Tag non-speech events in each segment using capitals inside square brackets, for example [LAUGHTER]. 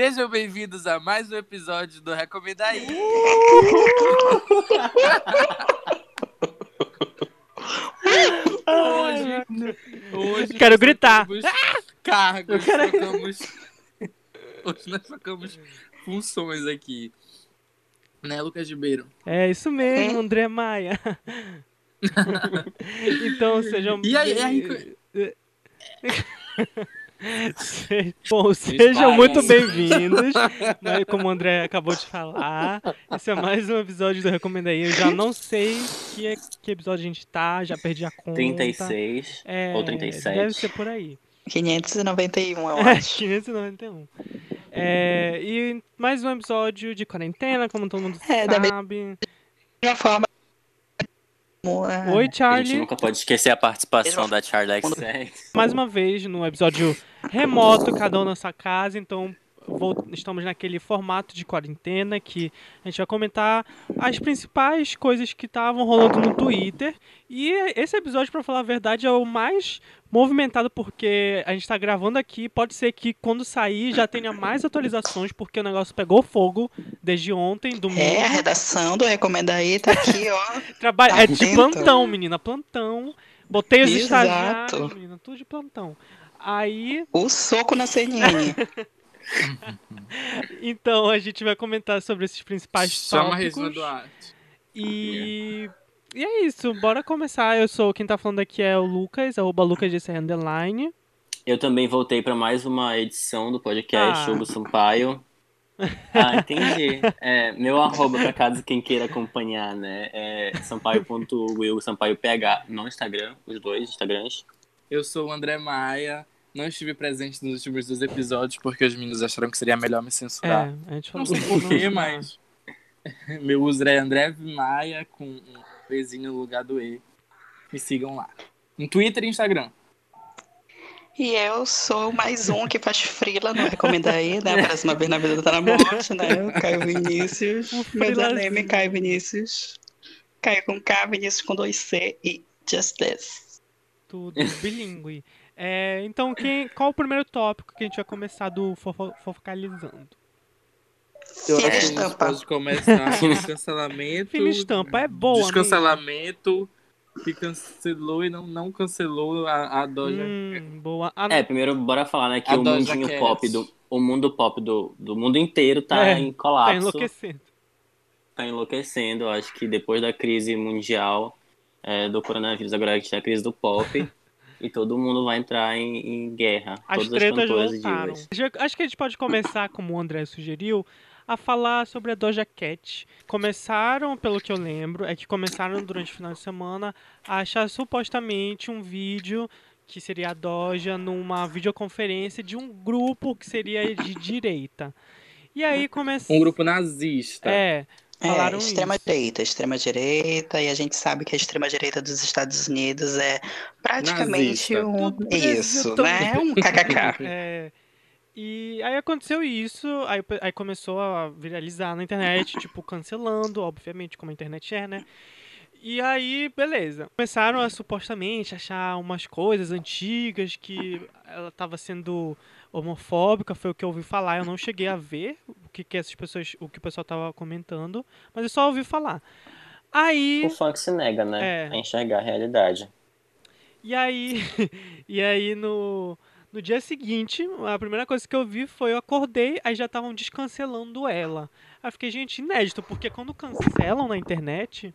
Sejam bem-vindos a mais um episódio do Recomenda aí. hoje, hoje Quero gritar. Cargos, Eu quero-. Hoje nós trocamos funções aqui. Né, Lucas Ribeiro? É isso mesmo, André Maia. [LAUGHS] então sejam. E aí- aí- Se- [LAUGHS] [LAUGHS] Bom, sejam muito bem-vindos. né, Como o André acabou de falar, esse é mais um episódio do Recomenda aí. Eu já não sei que, que episódio a gente tá, já perdi a conta. 36 É, ou 37. Deve ser por aí. 591, eu [LAUGHS] É, acho. 591. É, e mais um episódio de quarentena, como todo mundo É, da sabe. De uma forma. É, Oi, A gente Charlie. nunca pode esquecer a participação da Charlie XX. mais uma vez no episódio remoto, cada um na sua casa, então estamos naquele formato de quarentena que a gente vai comentar as principais coisas que estavam rolando no Twitter. E esse episódio, pra falar a verdade, é o mais movimentado porque a gente tá gravando aqui. Pode ser que quando sair já tenha mais atualizações, porque o negócio pegou fogo desde ontem, domingo. É, a redação do Recomenda aí tá aqui, ó. [LAUGHS] Trabalho, Tá é de plantão, menina, plantão. Botei os Exato. estagiários, menina, tudo de plantão. Aí, O soco na CNN. [LAUGHS] [LAUGHS] então, a gente vai comentar sobre esses principais Chama a tópicos. Regina Duarte. E... e é isso, bora começar. Eu sou, quem tá falando aqui é o Lucas, arroba LucasGC Underline. Eu também voltei para mais uma edição do podcast Ah. Hugo Sampaio. [LAUGHS] Ah, entendi. É, meu arroba, pra caso quem queira acompanhar, né? É sampaio.will, Sampaio PH no Instagram, os dois Instagrams. Eu sou o André Maia. Não estive presente nos últimos dois episódios porque os meninos acharam que seria melhor me censurar. É, a gente falou Não sei porquê, não- mas. [LAUGHS] Meu user é André Maia com um Vzinho no lugar do E. Me sigam lá. No Twitter e Instagram. E eu sou mais um que faz frila no Recomenda aí, né? Próxima vez na vida tá na morte, né? O Caio Vinícius. Um Meu nome é Caio Vinícius. Caio com K, Vinícius com dois C e Just This. Tudo bilíngue. É, então, quem, qual o primeiro tópico que a gente vai começar do fofo- fofocalizando? Eu Filha acho que a gente estampa. pode começar com cancelamento. Filme estampa é boa, amigo. Descancelamento. Que cancelou e não, não cancelou a, a Doja. Hum, boa. Ah, É, primeiro bora falar, né, que A o Doja mundinho Cat. pop do. O mundo pop do, do mundo inteiro tá É, em tá colapso. enlouquecendo. tá enlouquecendo. Eu acho que depois da crise mundial é, do coronavírus, agora a gente tem a crise do pop. [LAUGHS] e todo mundo vai entrar em, em guerra. As Todas as tretas e voltaram. Acho que a gente pode começar, como o André sugeriu, a falar sobre a Doja Cat. Começaram, pelo que eu lembro, é que começaram durante o final de semana a achar supostamente um vídeo que seria a Doja numa videoconferência de um grupo que seria de direita. E aí começou. Um grupo nazista. É, falaram é, extrema isso. direita, extrema direita, e a gente sabe que a extrema direita dos Estados Unidos é praticamente Nazista. um Tudo isso, né? Um [LAUGHS] kkk. É, e aí aconteceu isso, aí, aí começou a viralizar na internet, tipo, cancelando, obviamente, como a internet é, né? E aí, beleza. Começaram a supostamente achar umas coisas antigas que ela tava sendo homofóbica, foi o que eu ouvi falar. Eu não cheguei a ver o que, que essas pessoas, o que o pessoal tava comentando, mas eu só ouvi falar. Aí. O funk se nega, né? É. A enxergar a realidade. E aí, [LAUGHS] e aí no, no dia seguinte, a primeira coisa que eu vi foi eu acordei, aí já estavam descancelando ela. Aí eu fiquei, gente, inédito, porque quando cancelam na internet,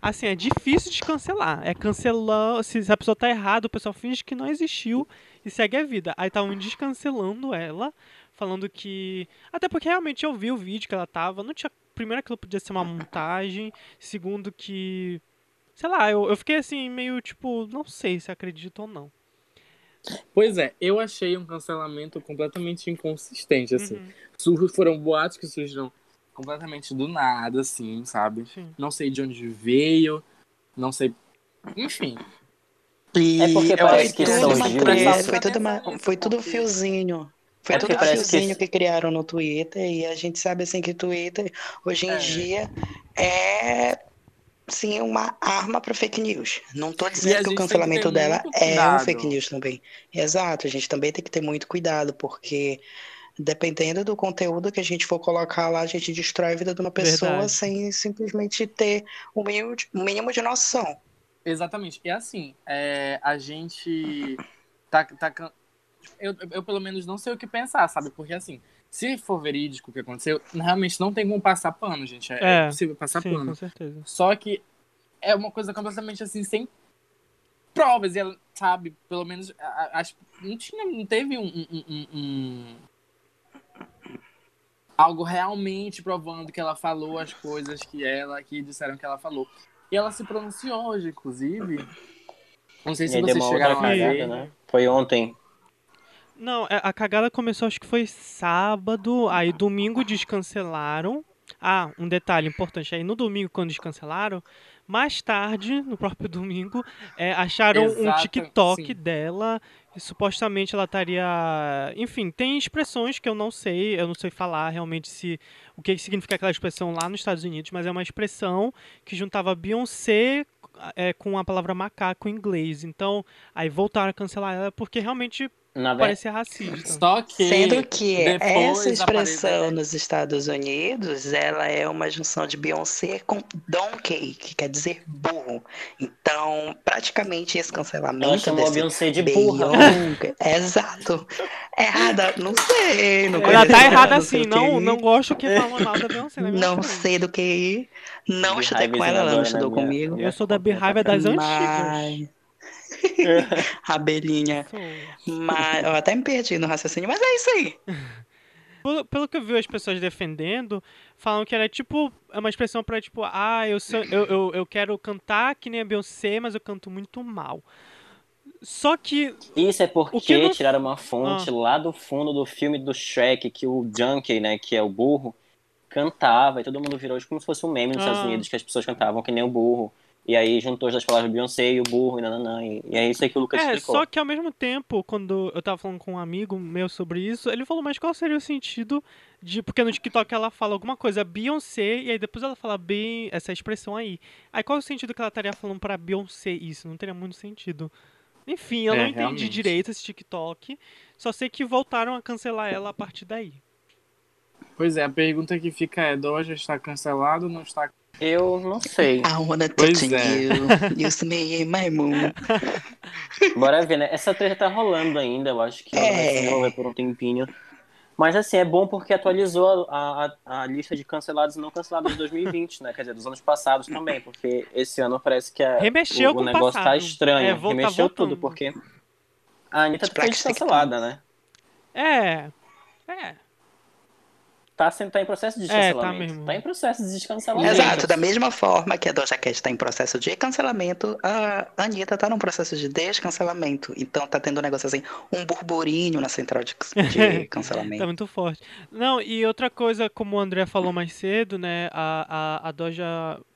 assim, é difícil de cancelar. É cancelar, se a pessoa tá errada, o pessoal finge que não existiu e segue a vida. Aí estavam descancelando ela, falando que. Até porque realmente eu vi o vídeo que ela tava, não tinha. Primeiro que ela podia ser uma montagem, segundo que Sei lá, eu, eu fiquei assim, meio tipo, não sei se acredito ou não. Pois é, eu achei um cancelamento completamente inconsistente, assim. Uhum, Sur- Foram boatos que surgiram completamente do nada, assim, sabe? sim. Não sei de onde veio, não sei. Enfim. E É porque parece que foi tudo, uma, foi tudo fiozinho. Foi É tudo que fiozinho esse- que... criaram no Twitter e a gente sabe assim que o Twitter hoje em É. dia é sim uma arma para fake news. Não tô E a dizendo que o que cancelamento ter dela é um fake news também. Exato, a gente também tem que ter muito cuidado porque dependendo do conteúdo que a gente for colocar lá, a gente destrói a vida de uma pessoa Verdade. sem simplesmente ter o mínimo de, o mínimo de noção. Exatamente. E assim, é, a gente tá, tá eu, eu pelo menos não sei o que pensar, sabe? Porque assim, se for verídico o que aconteceu, realmente não tem como passar pano, gente. É, É, é possível passar Sim, pano. com certeza. Só que é uma coisa completamente assim, sem provas. E ela, sabe, pelo menos, acho não tinha, não teve um, um- um- um- algo realmente provando que ela falou as coisas que ela, que disseram que ela falou. E ela se pronunciou hoje, inclusive. Não sei se deu vocês chegaram a cagada, ver. né? Foi ontem. Não, é, a cagada começou acho que foi sábado, aí domingo descancelaram. Ah, um detalhe importante, aí no domingo quando descancelaram, mais tarde, no próprio [LAUGHS] domingo, é, acharam um Exata- TikTok sim. dela e supostamente ela estaria, enfim, tem expressões que eu não sei, eu não sei falar realmente se o que significa aquela expressão lá nos Estados Unidos, mas é uma expressão que juntava Beyoncé é, com a palavra macaco em inglês. Então, aí voltaram a cancelar ela porque realmente Na verdade, parecia racista. Só que. Sendo que essa expressão nos Estados Unidos, ela é uma junção de Beyoncé com Donkey, que quer dizer burro. Então, praticamente esse cancelamento ela chamou a desse Beyoncé de burra. Beyoncé- [LAUGHS] Exato. Errada, não sei. Não Ela tá errada assim, não, ir. não gosto que falam mal da Beyoncé na Não frente. sei do que ir. Não estudei com ela, ela não estudou comigo. Eu sou da pra das antigas. Mas... [LAUGHS] Abelhinha. Mas eu até me perdi no raciocínio, mas é isso aí. [LAUGHS] Pelo, pelo que eu vi as pessoas defendendo, falam que era tipo, é uma expressão pra tipo, ah, eu, sou, eu, eu, eu quero cantar que nem a Beyoncé, mas eu canto muito mal. Só que, Isso é porque não- tiraram uma fonte Ah. lá do fundo do filme do Shrek, que o Junkie, né, que é o burro, cantava, e todo mundo virou como se fosse um meme nos Estados Ah. Unidos, que as pessoas cantavam que nem o burro. E aí juntou as palavras Beyoncé e o burro, e nananã, e, e é isso aí que o Lucas é, explicou. só que ao mesmo tempo, quando eu tava falando com um amigo meu sobre isso, ele falou, mas qual seria o sentido de. Porque no TikTok ela fala alguma coisa, Beyoncé, e aí depois ela fala bem essa expressão aí. Aí qual é o sentido que ela estaria falando pra Beyoncé isso? Não teria muito sentido. Enfim, eu É, não entendi realmente. direito esse TikTok. Só sei que voltaram a cancelar ela a partir daí. Pois é, a pergunta que fica é: Doja está cancelado ou não está? Eu não sei. I wanna Pois touch é. you. [LAUGHS] Use me in my moon. Bora ver, né? Essa treta tá rolando ainda, eu acho que ela vai se É. desenvolver por um tempinho. Mas assim, é bom porque atualizou a, a, a lista de cancelados e não cancelados de 2020, né? Quer dizer, dos anos passados também, porque esse ano parece que a, Remexeu o, com o negócio tá passado. estranho. É, vo- tá Remexeu tudo, porque a Anitta foi Black descancelada, né? É. É. Tá, sendo, tá em processo de É, tá descancelamento. mesmo. tá em processo de descancelamento. Exato, da mesma forma que a Doja Cat está em processo de cancelamento, a Anitta está num processo de descancelamento. Então tá tendo um negócio assim, um burburinho na central de, [LAUGHS] de Tá cancelamento. muito forte. Não, e outra coisa, como o André falou mais cedo, né? A, a, a Doja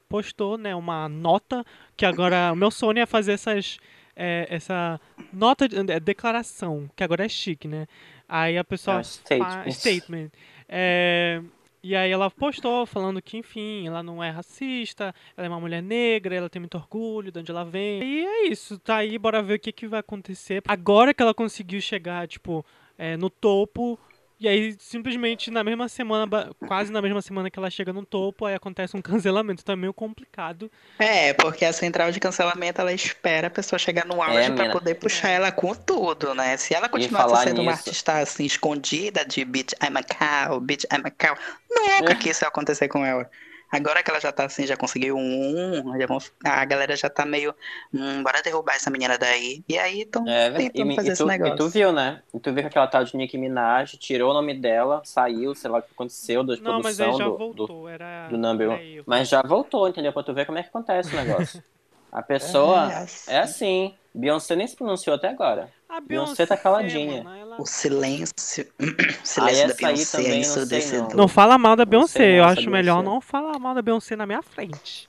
postou, né, uma nota, que agora o meu sonho é fazer essas. é, essa nota de é, declaração, que agora é chique, né? Aí a pessoa. É um statement. fa- statement. É, e aí ela postou falando que, enfim, ela não é racista, ela é uma mulher negra, ela tem muito orgulho de onde ela vem. E é isso, tá aí, bora ver o que, que vai acontecer. Agora que ela conseguiu chegar, tipo, é, no topo, e aí simplesmente na mesma semana, quase na mesma semana que ela chega no topo, aí acontece um cancelamento. Então é meio complicado. É, porque a central de cancelamento ela espera a pessoa chegar no auge pra mina. poder puxar ela com tudo, né? Se ela continuar sendo uma nisso- artista assim, escondida de bitch I'm a cow, bitch I'm a cow, nunca É. que isso ia acontecer com ela. Agora que ela já tá assim, já conseguiu um, já vão- a galera já tá meio, hum, bora derrubar essa menina daí. E aí estão É, tentando e, fazer e esse tu, negócio. e tu viu, né? E tu viu que aquela tal de Nicki Minaj tirou o nome dela, saiu, sei lá o que aconteceu da Não, mas produção aí já do, do, voltou. Era. do number era one. Mas já voltou, entendeu? Pra tu ver como é que acontece o negócio. [LAUGHS] A pessoa É, é assim. Beyoncé nem se pronunciou até agora. A Beyoncé tá caladinha. mano, ela- O silêncio, [CLEARS THROAT] o silêncio Aí da aí Beyoncé é não sei, ensurdecedor. Não fala mal da Não Beyoncé, sei eu não, acho melhor Beyoncé. não falar mal da Beyoncé na minha frente.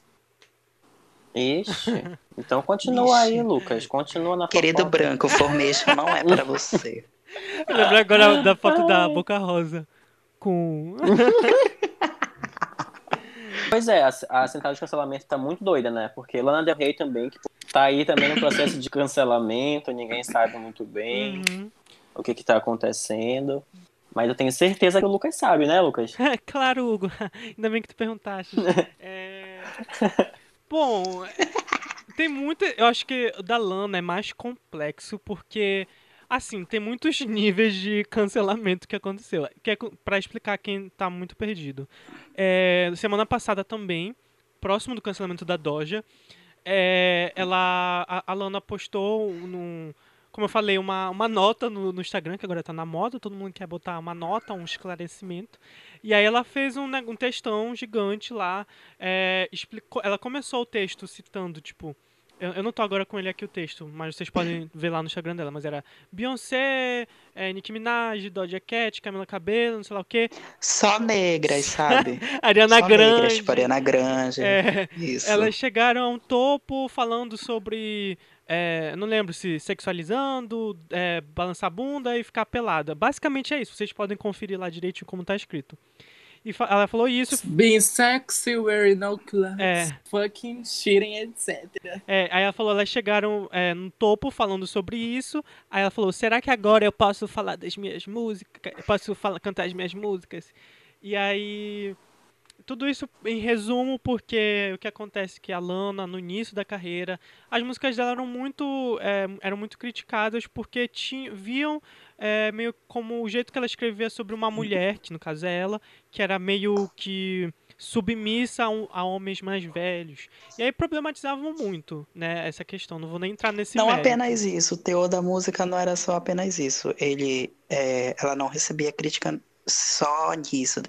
Ixi. [LAUGHS] Então continua aí, Vixe. Lucas. Continua na Querido fofoca. branco, formation não é para [LAUGHS] você. Eu lembrei agora da foto da Boca Rosa. Com. [LAUGHS] Pois é, a, a central de cancelamento tá muito doida, né? Porque Lana Del Rey também, que tá aí também no processo de cancelamento, ninguém sabe muito bem Uhum. o que que tá acontecendo. Mas eu tenho certeza que o Lucas sabe, né, Lucas? [LAUGHS] claro, Hugo. [LAUGHS] Ainda bem que tu perguntaste. [LAUGHS] É... Bom, tem muita. Eu acho que o da Lana é mais complexo porque, assim, tem muitos níveis de cancelamento que aconteceu. Que é pra explicar quem tá muito perdido. É, semana passada também, próximo do cancelamento da Doja, é, ela, a, a Lana postou num como eu falei, uma, uma nota no, no, Instagram, que agora tá na moda, todo mundo quer botar uma nota, um esclarecimento. E aí ela fez um, né, um textão gigante lá, é, explicou, ela começou o texto citando, tipo, eu, eu, não tô agora com ele aqui o texto, mas vocês podem [LAUGHS] ver lá no Instagram dela, mas era Beyoncé, é, Nicki Minaj, Doja Cat, Camila Cabello, não sei lá o quê. Só negras, sabe? [LAUGHS] Ariana Só Grande. Negras, tipo Ariana Grande. É, Isso. Elas chegaram a um topo falando sobre é, não lembro se sexualizando, é, balançar a bunda e ficar pelada. Basicamente é isso. Vocês podem conferir lá direitinho como tá escrito. E fa ela falou isso. Being sexy, wearing no clothes, É. fucking cheating, etc. É, aí ela falou, elas chegaram é, no topo falando sobre isso. Aí ela falou, será que agora eu posso falar das minhas músicas? Eu posso falar, cantar as minhas músicas? E aí. Tudo isso em resumo, porque o que acontece é que a Lana, no início da carreira, as músicas dela eram muito, é, eram muito criticadas porque tinham, viam é, meio como o jeito que ela escrevia sobre uma mulher, que no caso é ela, que era meio que submissa a, um- a homens mais velhos. E aí problematizavam muito, né, essa questão. Não vou nem entrar nesse Não mérito. apenas isso, o teor da música não era só apenas isso. Ele, é, ela não recebia crítica só nisso.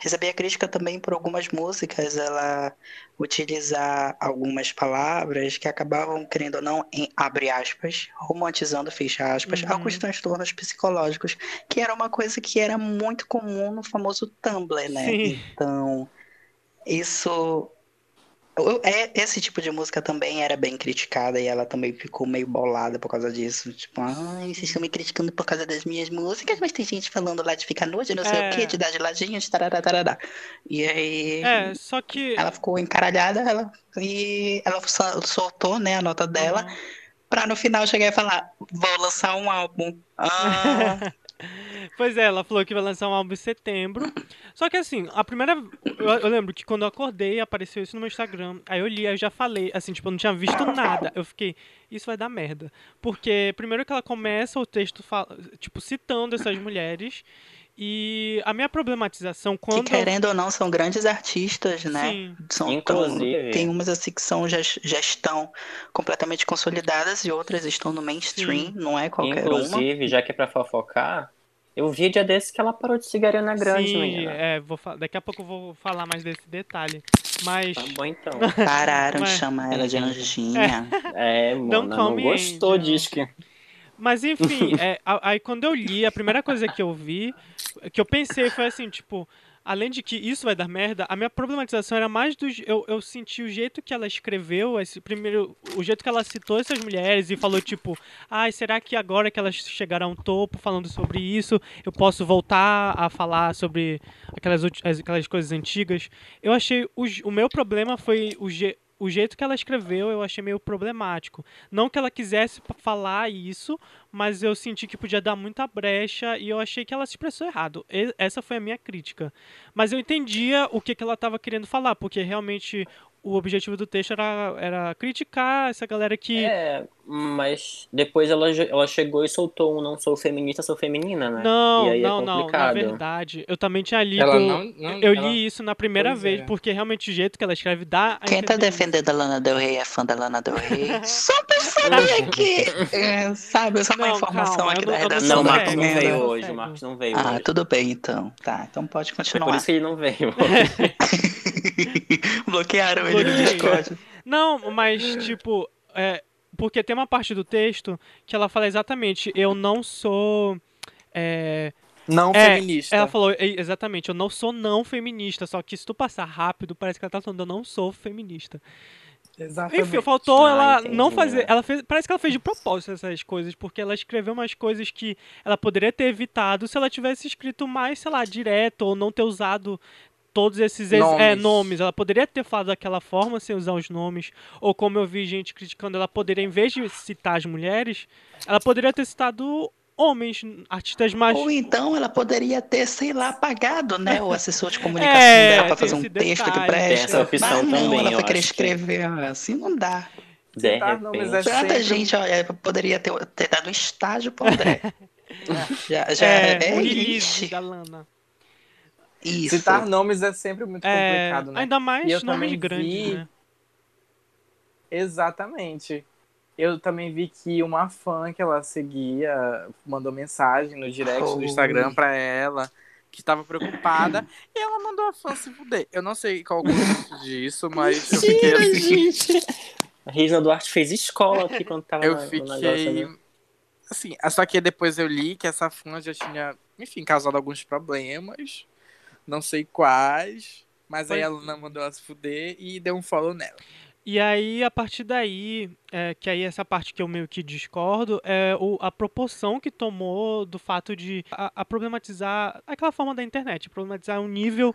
Recebia crítica também por algumas músicas, ela utilizar algumas palavras que acabavam, querendo ou não, em abre aspas, romantizando, fecha aspas, Uhum. alguns transtornos psicológicos, que era uma coisa que era muito comum no famoso Tumblr, né? Sim. Então, isso Esse tipo de música também era bem criticada e ela também ficou meio bolada por causa disso. Tipo, ai, vocês estão me criticando por causa das minhas músicas, mas tem gente falando lá de ficar nude, não sei É. o quê, de dar de ladinho, de tarará, tarará. E aí É, só que... ela ficou encaralhada ela, e ela sol- soltou, né, a nota dela, Uhum. pra no final chegar e falar, vou lançar um álbum. [LAUGHS] Ah, Pois é, ela falou que vai lançar um álbum em setembro. Só que assim, a primeira. Eu, eu lembro que quando eu acordei, apareceu isso no meu Instagram. Aí eu li, aí eu já falei, assim, tipo, eu não tinha visto nada. Eu fiquei, isso vai dar merda. Porque primeiro que ela começa o texto, fala- tipo, citando essas mulheres. E a minha problematização que quando. querendo ou não, são grandes artistas, né? Sim. São Inclusive- tão, tem umas assim que são, já, já estão completamente consolidadas e outras estão no mainstream, Sim. não é qualquer uma. Inclusive, já que é pra fofocar, eu vi dia desse que ela parou de seguir a Ariana Grande, Sim, menina. é, vou daqui a pouco eu vou falar mais desse detalhe. Mas. Tá bom então. [LAUGHS] Pararam Mas- de chamar ela de anjinha. É, mano, não me gostou disso que... Mas enfim, [LAUGHS] é, aí quando eu li, a primeira coisa que eu vi, que eu pensei foi assim, tipo, além de que isso vai dar merda, a minha problematização era mais do. Eu, eu senti o jeito que ela escreveu, esse primeiro. O jeito que ela citou essas mulheres e falou, tipo, ai, será que agora que elas chegaram a um topo falando sobre isso, eu posso voltar a falar sobre aquelas, aquelas coisas antigas? Eu achei. O, o meu problema foi o je- o jeito que ela escreveu eu achei meio problemático. Não que ela quisesse falar isso, mas eu senti que podia dar muita brecha e eu achei que ela se expressou errado. E- essa foi a minha crítica. Mas eu entendia o que, que ela estava querendo falar, porque realmente o objetivo do texto era, era criticar essa galera que. É, mas depois ela, ela chegou e soltou um não sou feminista, sou feminina, né? Não, e aí não, é não. Na verdade, eu também tinha lido. Ela não, não eu ela- li isso na primeira Pois vez, é. porque realmente o jeito que ela escreve dá. a Quem tá defendendo a Lana Del Rey é fã da Lana Del Rey. [LAUGHS] Só pra saber aqui. [LAUGHS] É, sabe, só uma Não, informação calma, aqui da redação Não, o Marcos não veio hoje, o. Marcos não veio Ah, hoje. tudo bem então. Tá, então pode Foi por continuar. isso que ele não veio. [LAUGHS] [LAUGHS] Bloquearam ele no. Discord. Não, mas tipo, é, porque tem uma parte do texto que ela fala exatamente, eu não sou. é, Não É, feminista. ela falou, exatamente, eu não sou não feminista, só que se tu passar rápido, parece que ela tá falando, eu não sou feminista. Exatamente. Enfim, faltou Ah, ela entendi, não fazer. né? Ela fez, parece que ela fez de propósito essas coisas, porque ela escreveu umas coisas que ela poderia ter evitado se ela tivesse escrito mais, sei lá, direto, ou não ter usado todos esses é, Nomes. nomes. Ela poderia ter falado daquela forma sem usar os nomes, ou como eu vi gente criticando, ela poderia, em vez de citar as mulheres, ela poderia ter citado homens, artistas mais. Ou então ela poderia ter, sei lá, pagado, né? O assessor de [LAUGHS] comunicação É, dela pra tem fazer um texto que detalhe. Tem essa opção Mas não, também, ela foi querer acho que- escrever assim, não dá. De repente. é Tanta sempre- gente, olha, poderia ter, ter dado um estágio pro André. [LAUGHS] já, já é, é, é da Lana. Isso. Citar nomes é sempre muito É, complicado, né? ainda E mais eu nomes grandes, vi- né? Exatamente. Eu também vi que uma fã que ela seguia mandou mensagem no direct do Foi. Instagram pra ela, que estava preocupada, e ela mandou a fã se fuder. Eu não sei qual o contexto disso, mas eu fiquei assim. gente. A Regina Duarte fez escola aqui quando tava Eu no- no fiquei. negócio, né? Assim, só que depois eu li que essa fã já tinha, enfim, causado alguns problemas. Não sei quais. Mas aí Pois- a Luna mandou ela se fuder e deu um follow nela. E aí, a partir daí, é, que aí essa parte que eu meio que discordo, é o, a proporção que tomou do fato de a, a problematizar aquela forma da internet, problematizar um nível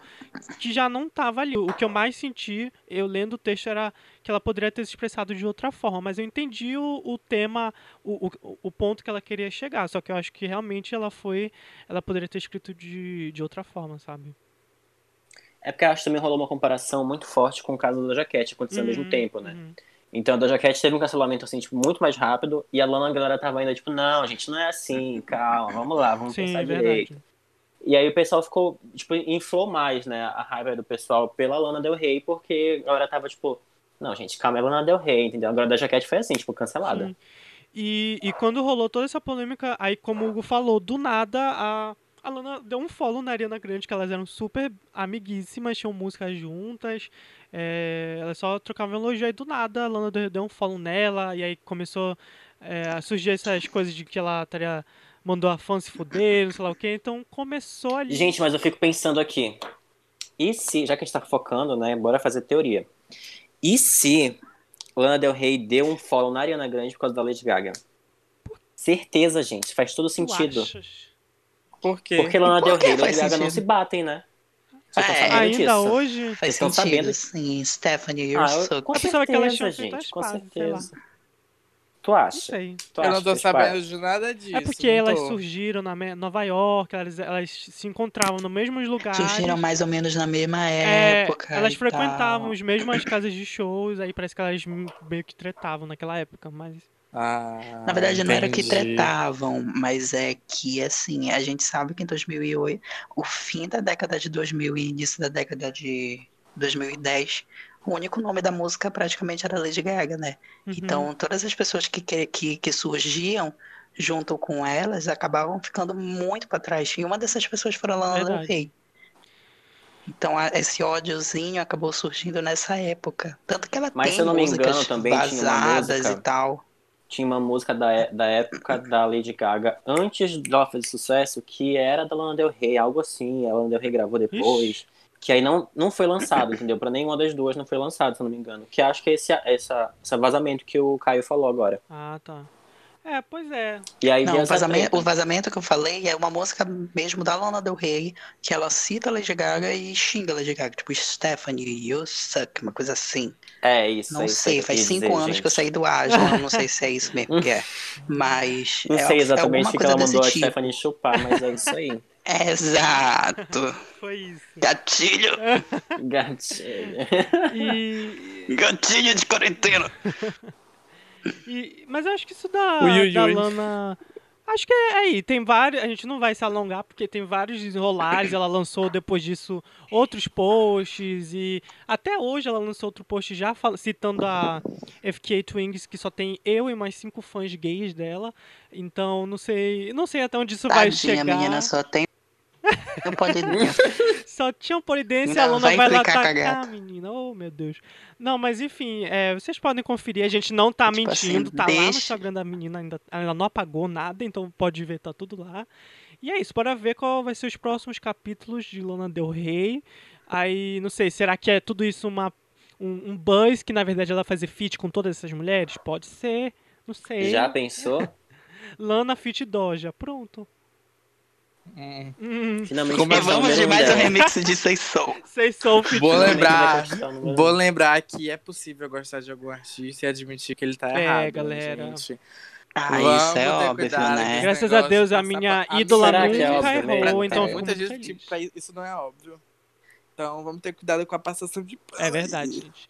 que já não estava ali. O que eu mais senti, eu lendo o texto, era que ela poderia ter se expressado de outra forma, mas eu entendi o, o tema, o, o, o ponto que ela queria chegar, só que eu acho que realmente ela foi, ela poderia ter escrito de, de outra forma, sabe? É porque acho que também rolou uma comparação muito forte com o caso da Jaquete, aconteceu ao mesmo Uhum, tempo, né? uhum. Então a Jaquete teve um cancelamento assim, tipo, muito mais rápido, e a Lana galera tava ainda, tipo, não, gente, não é assim, calma, vamos lá, vamos [LAUGHS] Sim, pensar verdade. direito. E aí o pessoal ficou, tipo, inflou mais, né, a raiva do pessoal pela Lana Del Rey, porque a galera tava, tipo, não, gente, calma, é a Lana Del Rey, entendeu? Agora a Jaquete foi assim, tipo, cancelada. Sim. E, e quando rolou toda essa polêmica, aí como o Hugo falou, do nada a, a Lana deu um follow na Ariana Grande, que elas eram super amiguíssimas, tinham músicas juntas, é, elas só trocavam elogio, aí do nada a Lana deu, um follow nela, e aí começou é, a surgir essas coisas de que ela estaria, mandou a fã se fuder, não sei lá o que, então começou ali... Gente, mas eu fico pensando aqui, e se, já que a gente tá focando, né, bora fazer teoria. E se Lana Del Rey deu um follow na Ariana Grande por causa da Lady Gaga? Certeza, gente, faz todo tu sentido. achas? Por quê? Porque Lana Del Rey e Lady Gaga não se batem, né? Estão É. Ainda disso? hoje... Faz Vocês estão sentido, sabendo? sim. Stephanie, you're Ah, eu, so com pensava que elas certeza, gente, com certeza. Tu Não acha? sei. Tu Eu acha não tô sabendo de nada disso. É porque não elas tô. surgiram na Nova York, elas, elas se encontravam nos mesmos lugares. Surgiram mais ou menos na mesma É, época. elas e frequentavam tal. as mesmas casas de shows, aí parece que elas meio que tretavam naquela época, mas. Ah, Na verdade, não era que entendi. tretavam, mas é que, assim, a gente sabe que em 2008, o fim da década de 2000 e início da década de 2010, o único nome da música praticamente era Lady Gaga, né? Uhum. Então, todas as pessoas que, que, que, surgiam junto com elas acabavam ficando muito para trás. E uma dessas pessoas foi a Lana Del. Rey. Então, a- esse ódiozinho acabou surgindo nessa época. Tanto que ela Mas, tem se eu não me engano, também tinha uma vazadas música- e tal. Tinha uma música da, é- da época da Lady Gaga, antes dela fazer sucesso, que era da Lana Del Rey, algo assim. A Lana Del Rey gravou depois. Ixi. Que aí não, não foi lançado, entendeu? Pra nenhuma das duas não foi lançado, se eu não me engano. Que acho que é esse, essa, esse vazamento que o Caio falou agora. Ah, tá. É, pois é. E aí Não, o vazamento, o vazamento que eu falei é uma música mesmo da Lana Del Rey, que ela cita a Lady Gaga e xinga a Lady Gaga, tipo, Stephanie, you suck, uma coisa assim. É isso. Não é isso sei, faz cinco dizer, anos que eu gente. saí do Aslan, não sei [LAUGHS] se é isso mesmo que é. Mas. Não é, sei é exatamente alguma o que ela mandou a tipo. Stephanie chupar, mas é isso aí. [LAUGHS] Exato. [LAUGHS] Foi isso. Gatilho. Gatilho. E, Gatilho de quarentena. E- mas eu acho que isso da, Ui, ui, da ui. Lana. Acho que é aí, tem vários. A gente não vai se alongar, porque tem vários desenrolares. Ela lançou depois disso outros posts. E até hoje ela lançou outro post já citando a FK Twins, que só tem eu e mais cinco fãs gays dela. Então não sei. Não sei até onde isso vai Tadinha, chegar. menina, só tem. Não pode. [LAUGHS] Só tinha polidência, Ainda a Luna vai lá a menina. Oh, meu Deus. Não, mas enfim, é, vocês podem conferir. A gente não tá Tipo assim, mentindo, tá lá no deixa- Instagram da menina, ainda, ela não apagou nada, então pode ver, tá tudo lá. E é isso, bora ver qual vai ser os próximos capítulos de Lana Del Rey. Aí, não sei, será que é tudo isso uma, um, um buzz que na verdade ela vai fazer feat com todas essas mulheres? Pode ser, não sei. Já pensou? [LAUGHS] Lana feat Doja, pronto. Hum. Hum, Finalmente Como E é vamos de mais um remix de Sei Soul. vocês são feat Vou lembrar, vou lembrar que é possível gostar de algum artista e admitir que ele tá É, errado. né, galera. gente? Ah, Vamos isso é óbvio, cuidado, né? Graças a Deus, de a minha pa- ídola Será que é nunca óbvio, né? errou, Pra- então fico muita gente feliz. que pra isso não é óbvio. Então vamos ter cuidado com a passação de pano. É verdade, gente.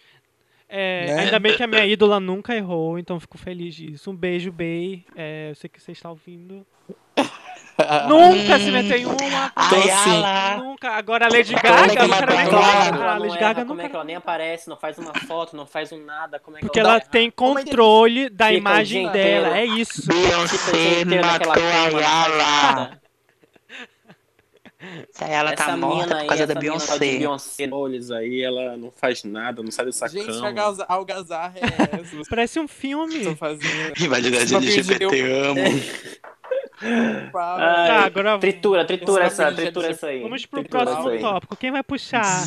É, Né? Ainda bem que a minha ídola nunca errou, então fico feliz disso. Um beijo, Bey. É, eu sei que você está ouvindo. [LAUGHS] Nunca se meteu em uma. Ai, sim. ala. Nunca. Agora a Lady é Gaga, eu tá A Lady Gaga como é que ela nem aparece, não faz uma foto, não faz um nada, como é que Porque ela ela dá tem errado? controle da Fica imagem dela. É inteiro. isso. Fica o dia Beyoncé naquela matou a faz Yala. nada. Ela Essa tá morta mina por aí, causa essa da tal de Beyoncé. Beyoncé. olhos aí, ela não faz nada, não sai dessa Gente, cama. que algaza- algazarra é essa? Parece um estão filme. fazendo. Rivalidade LGBT, amo. [LAUGHS] Ai, Tá, agora Tritura, tritura Essa tritura essa aí. vamos pro Tritura próximo tópico. Quem vai puxar?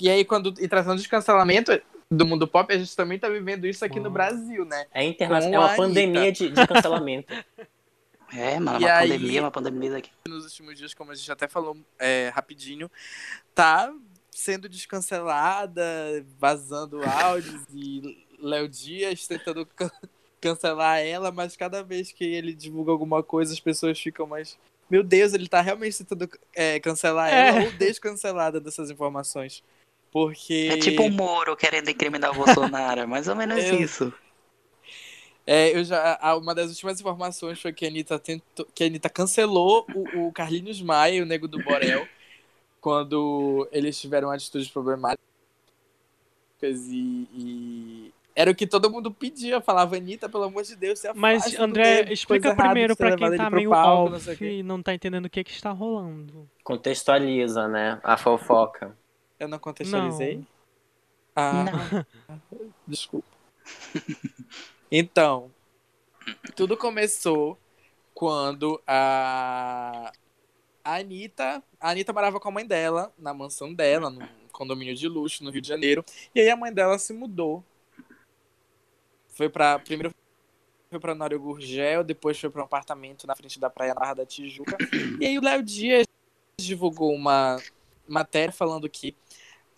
E aí, quando. E tratando de cancelamento do mundo pop, a gente também tá vivendo isso aqui no. Brasil, né? É, interna... Com é uma pandemia de, de cancelamento. [LAUGHS] É, mano, E uma aí- pandemia, uma pandemia daqui. Nos últimos dias, como a gente até falou é, rapidinho, tá sendo descancelada, vazando áudios e Léo Dias tentando cancelar ela, mas cada vez que ele divulga alguma coisa, as pessoas ficam mais. Meu Deus, ele tá realmente tentando é, cancelar É. ela ou descancelada dessas informações. Porque. É tipo o Moro querendo incriminar o Bolsonaro, é mais ou menos Eu- isso. É, eu já, uma das últimas informações foi que a Anitta, tentou, que a Anitta cancelou o, o Carlinhos Maia e o Nego do Borel quando eles tiveram atitudes problemáticas e, e era o que todo mundo pedia, falava, Anitta, pelo amor de Deus, se afaste Mas, André, explica primeiro pra quem tá meio palco, não off quê. e não tá entendendo o que que está rolando. Contextualiza, né? A fofoca. Eu não contextualizei? Ah, [LAUGHS] desculpa. Então, tudo começou quando a, a Anitta. A Anitta morava com a mãe dela, na mansão dela, num condomínio de luxo no Rio de Janeiro. E aí a mãe dela se mudou. Foi pra. Primeiro foi pra Nório Gurgel, depois foi pra um apartamento na frente da praia na Barra da Tijuca. E aí o Léo Dias divulgou uma matéria falando que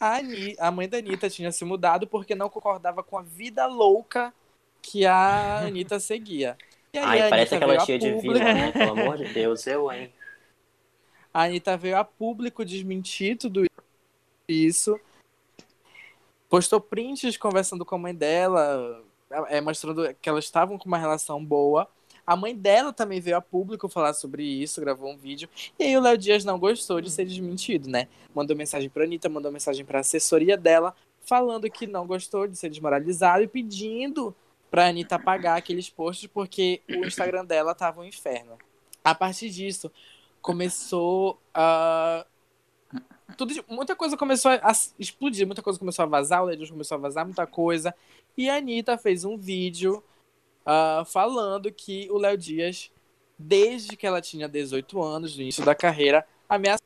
a, Ani- a mãe da Anitta tinha se mudado porque não concordava com a vida louca que a Anitta seguia. E aí Ai, parece aquela tia de vila, né? Pelo amor de Deus, eu, hein? [LAUGHS] A Anitta veio a público desmentir tudo isso. Postou prints conversando com a mãe dela, é, mostrando que elas estavam com uma relação boa. A mãe dela também veio a público falar sobre isso, gravou um vídeo. E aí o Léo Dias não gostou de ser desmentido, né? Mandou mensagem pra Anitta, mandou mensagem pra assessoria dela, falando que não gostou de ser desmoralizado e pedindo pra Anitta apagar aqueles posts porque o Instagram dela tava um inferno. A partir disso, começou a. Tudo, muita coisa começou a, explodir, muita coisa começou a vazar, o Ledios começou a vazar muita coisa. E a Anitta fez um vídeo ah, falando que o Léo Dias, desde que ela tinha 18 anos, no início da carreira, ameaçava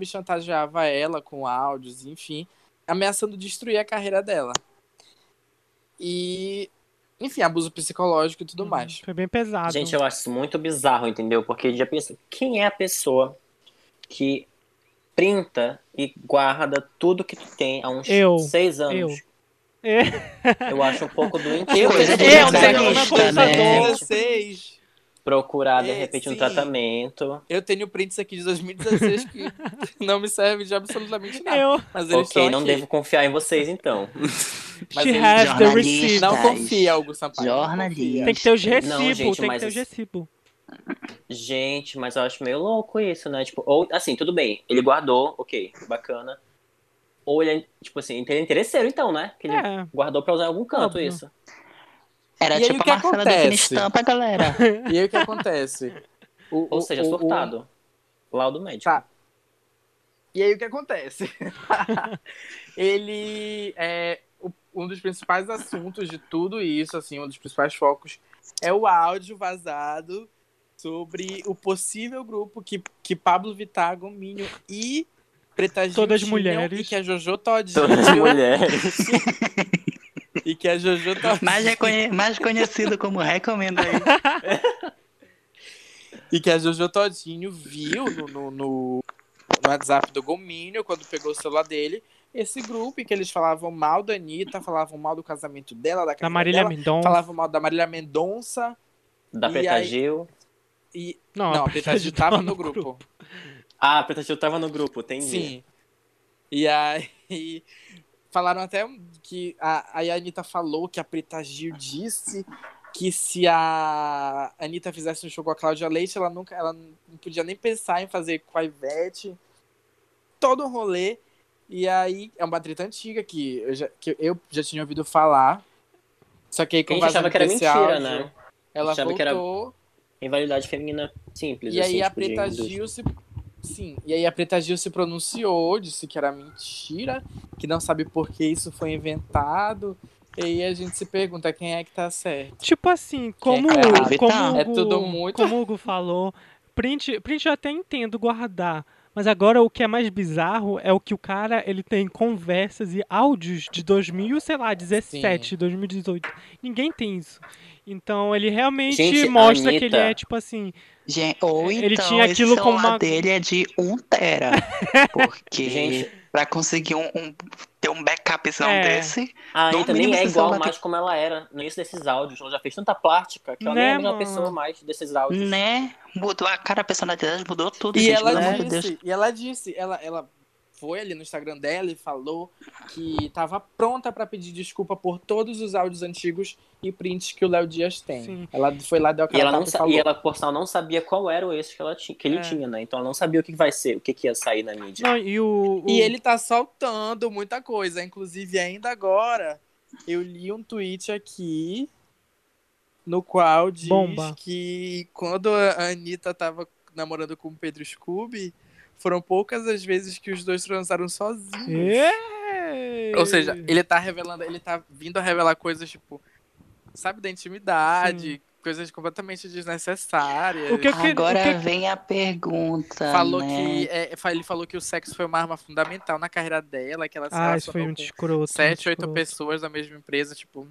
e chantageava ela com áudios, enfim, ameaçando destruir a carreira dela. E, enfim, abuso psicológico e tudo Uhum, mais. Foi bem pesado. Gente, eu acho isso muito bizarro, entendeu? Porque já pensa, quem é a pessoa que printa e guarda tudo que tu tem há uns Eu. seis anos? Eu. É. [LAUGHS] Eu acho um pouco doentio. Eu, Eu, né? né? 2016, Procurar, de É, repente, um sim. tratamento. eu tenho prints aqui de 2016 que [LAUGHS] não me servem de absolutamente nada. Eu. Mas eles Ok, não aqui. devo confiar em vocês, então. [LAUGHS] Mas She has the receipt. Não confia, Hugo Sampaio. Jornalista. Tem que ter os recibos, Não, gente, tem que ter os recibos. Gente, mas eu acho meio louco isso, né? Tipo, ou assim, tudo bem, ele guardou, ok, bacana. Ou ele é, tipo assim, ele é interesseiro, então, né? Que ele É. guardou pra usar em algum canto Óbvio. isso. Era E tipo o que a? Finistampa, galera. [LAUGHS] E aí o que acontece? O- Ou o- seja, o- o- surtado. Laudo médico. Tá. E aí o que acontece? [LAUGHS] Ele é o- um dos principais assuntos de tudo isso, assim, um dos principais focos é o áudio vazado sobre o possível grupo que, que Pablo Vittar, Gominho e Preta Gil Todas tinham mulheres. e que a Jojo Todinho Todas mulheres. [LAUGHS] e que a Jojo Todinho mais, reconhe- mais conhecido como Recomenda aí. [LAUGHS] E que a Jojo Todinho viu no, no, no- no WhatsApp do Gominho, quando pegou o celular dele, esse grupo em que eles falavam mal da Anitta, falavam mal do casamento dela, da Da Marília dela, Mendonça. falavam mal da Marília Mendonça. Da Preta aí- Gil. E. Não, Não, a Preta Preta Gil Gil tava tava no no grupo. Ah, a Preta Gil tava no grupo, entendi. Sim. E aí. [LAUGHS] Falaram até que a, aí a Anitta falou que a Preta Gil disse que se a Anitta fizesse um show com a Cláudia Leite, ela nunca. Ela não podia nem pensar em fazer com a Ivete. Todo um rolê. E aí é uma treta antiga que eu já, que eu já tinha ouvido falar. Só que aí com A gente achava que era mentira, áudio, né? Ela Achava que era voltou. Rivalidade feminina simples, E assim, aí a tipo, de Preta. Gil se. Sim, e aí a Preta Gil se pronunciou, disse que era mentira, que não sabe por que isso foi inventado. E aí a gente se pergunta quem é que tá certo. Tipo assim, como, é errado. como, o é Hugo- tudo muito- como o Hugo falou, print, print eu até entendo guardar. Mas agora o que é mais bizarro é o que o cara ele tem conversas e áudios de 2000, sei lá, 17, 2018. Ninguém tem isso. Então ele realmente Gente, mostra que ele Anitta- é tipo assim, Gente, ou Ele então tinha aquilo esse como uma- dele é de 1 tera. [LAUGHS] Porque Gente. Pra conseguir um, um- ter um backupzão É. desse, A No Anitta nem é igual mais como ela era no início desses áudios. Ela já fez tanta plástica que ela Né, nem é a mesma mano? pessoa mais desses áudios. né? Mudou a cara, a personalidade, mudou tudo, E gente, ela pelo amor de Deus. disse, e ela disse, ela, ela foi ali no Instagram dela e falou que tava pronta pra pedir desculpa por todos os áudios antigos e prints que o Léo Dias tem. Sim. Ela foi lá, deu E aquela ela, não, e falou. e ela, por sinal, não sabia qual era o esse que, ela ti- que ele É. tinha, né? Então ela não sabia o que vai ser, o que, que ia sair na mídia. não, e o, o- E ele tá soltando muita coisa. Inclusive, ainda agora, eu li um tweet aqui no qual diz Bomba. que quando a Anitta tava namorando com o Pedro Scooby, foram poucas as vezes que os dois transaram sozinhos. Ei! Ou seja, ele tá revelando, ele tá vindo a revelar coisas, tipo, sabe, da intimidade, coisas completamente desnecessárias. O que que- Agora o que- vem a pergunta, Falou né? que é, ele falou que o sexo foi uma arma fundamental na carreira dela, que ela se Ah, isso foi muito com escroto. sete, muito oito escroto. pessoas da mesma empresa, tipo.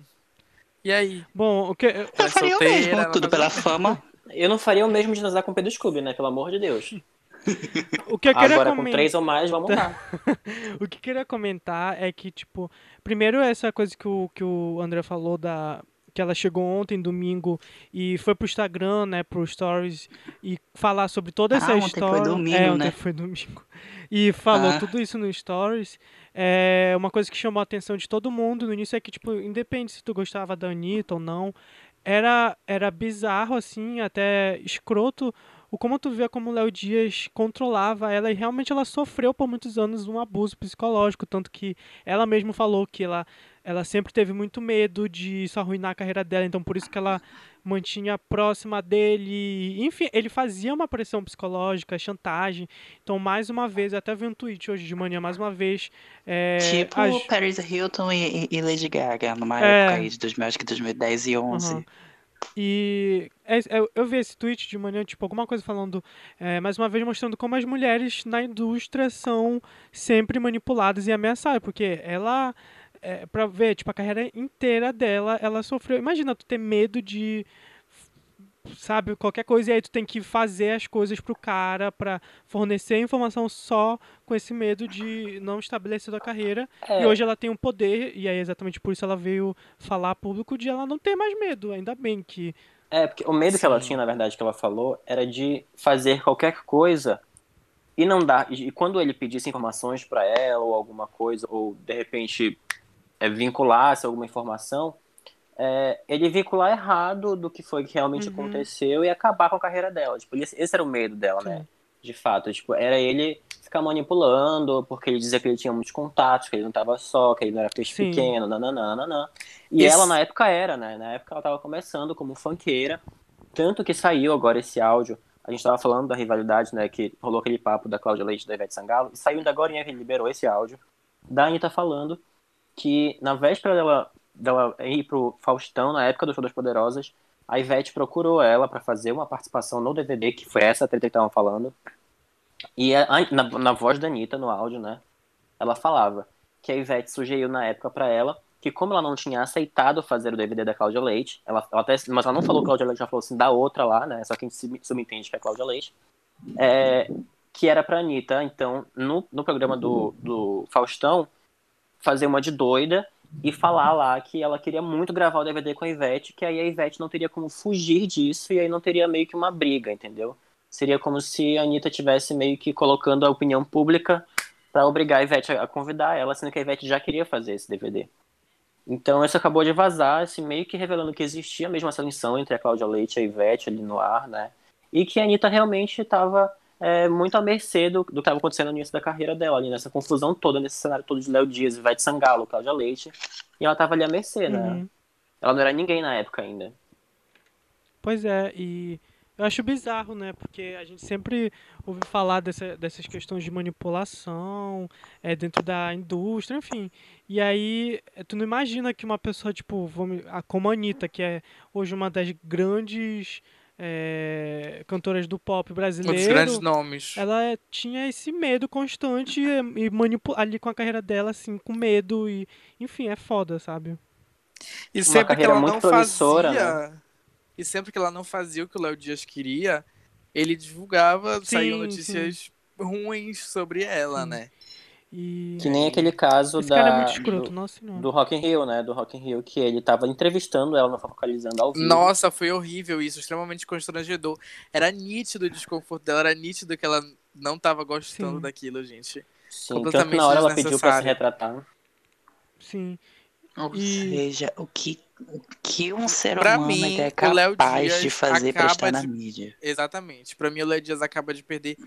E aí? Bom, o que, Eu é faria o solteira, mesmo, ela tudo pela fama. Eu não faria o mesmo de transar com o Pedro Scooby, né? Pelo amor de Deus. [LAUGHS] [LAUGHS] o que eu queria Agora, com comentar. três ou mais, vamos lá. [LAUGHS] O que eu queria comentar é que, tipo, primeiro essa coisa que o, que o André falou da. Que ela chegou ontem, domingo, e foi pro Instagram, né, pro Stories, e falar sobre toda essa Ah, ontem foi história. domingo, é, ontem né? foi domingo. E falou Ah. tudo isso no Stories. É uma coisa que chamou a atenção de todo mundo no início é que, tipo, independente se tu gostava da Anitta ou não, era, era bizarro, assim, até escroto o como tu vê como o Léo Dias controlava ela e realmente ela sofreu por muitos anos um abuso psicológico, tanto que ela mesma falou que ela, ela sempre teve muito medo de isso arruinar a carreira dela, então por isso que ela mantinha próxima dele, enfim, ele fazia uma pressão psicológica, chantagem, então mais uma vez, eu até vi um tweet hoje de manhã, mais uma vez, é, tipo as- Paris Hilton e, e- Lady Gaga, numa É. época aí de 2000, acho que 2010 e 11. Uhum. E é- eu vi esse tweet de manhã, tipo, alguma coisa falando, é, mais uma vez mostrando como as mulheres na indústria são sempre manipuladas e ameaçadas, porque ela, é, pra ver, tipo, a carreira inteira dela, ela sofreu. Imagina tu ter medo de, sabe, qualquer coisa, e aí tu tem que fazer as coisas pro cara pra fornecer informação só com esse medo de não estabelecer tua carreira. É, E hoje ela tem um poder, e aí exatamente por isso ela veio falar a público de ela não ter mais medo. Ainda bem que. É, porque o medo que ela Sim. tinha, na verdade, que ela falou, era de fazer qualquer coisa e não dar. E quando ele pedisse informações pra ela ou alguma coisa, ou de repente é, vinculasse alguma informação, é, ele vincular errado do que foi que realmente Uhum. aconteceu e acabar com a carreira dela. Tipo, esse, esse era o medo dela, né? De fato. Tipo, era ele ficar manipulando, porque ele dizia que ele tinha muitos contatos, que ele não tava só, que ele não era peixe Sim. pequeno, nananã. E Esse- ela, na época, era, né? Na época ela tava começando como funkeira. Tanto que saiu agora esse áudio. A gente tava falando da rivalidade, né? Que rolou aquele papo da Cláudia Leite e da Ivete Sangalo. E saiu ainda agora que ele liberou esse áudio. Da Anitta falando que na véspera dela, ir pro Faustão, na época do Show Poderosas, a Ivete procurou ela pra fazer uma participação no DVD, que foi essa treta que estavam falando. E a- na, na voz da Anitta, no áudio, né? Ela falava que a Ivete sugeriu na época pra ela que como ela não tinha aceitado fazer o DVD da Cláudia Leite, ela, ela até, mas ela não falou Cláudia Leite, ela falou assim, da outra lá, né? Só que a gente sub- subentende que é Cláudia Leite. É, que era pra Anitta, então, no, no programa do, do Faustão, fazer uma de doida e falar lá que ela queria muito gravar o DVD com a Ivete, que aí a Ivete não teria como fugir disso e aí não teria meio que uma briga, entendeu? Seria como se a Anitta tivesse meio que colocando a opinião pública para obrigar a Ivete a convidar ela, sendo que a Ivete já queria fazer esse DVD. Então isso acabou de vazar, assim, meio que revelando que existia mesmo essa tensão entre a Cláudia Leite e a Ivete ali no ar, né? E que a Anitta realmente estava é, muito à mercê do, do que estava acontecendo no início da carreira dela, ali nessa confusão toda, nesse cenário todo de Léo Dias, Ivete Sangalo, Cláudia Leite. E ela estava ali à mercê, né? Uhum. Ela não era ninguém na época ainda. Pois é, e eu acho bizarro, né? Porque a gente sempre ouve falar dessa, dessas questões de manipulação é, dentro da indústria, enfim. E aí, eh, tu não imagina que uma pessoa, tipo, como a Anitta, que é hoje uma das grandes eh, cantoras do pop Um dos brasileiro, grandes nomes. ela é- tinha esse medo constante e, e manipu- ali com a carreira dela, assim, com medo e, enfim, é foda, sabe? E sempre que ela não fazia. E sempre que ela não fazia o que o Léo Dias queria, ele divulgava, saíam Sim, notícias ruins sobre ela, Sim. né? E Que nem aquele caso esse da, cara é muito escroto, do, nossa senhora. do Rock in Rio, né? Do Rock in Rio, que ele tava entrevistando ela, não focalizando ao vivo. Nossa, foi horrível isso, extremamente constrangedor. Era nítido o desconforto dela, era nítido que ela não tava gostando Sim. daquilo, gente. Sim, tanto na hora ela pediu pra se desnecessário. retratar. Sim. Ou E- seja, o que, o que um ser Pra humano mim, é capaz Dias de fazer pra estar na de- mídia. Exatamente. Pra mim, o Léo Dias acaba de perder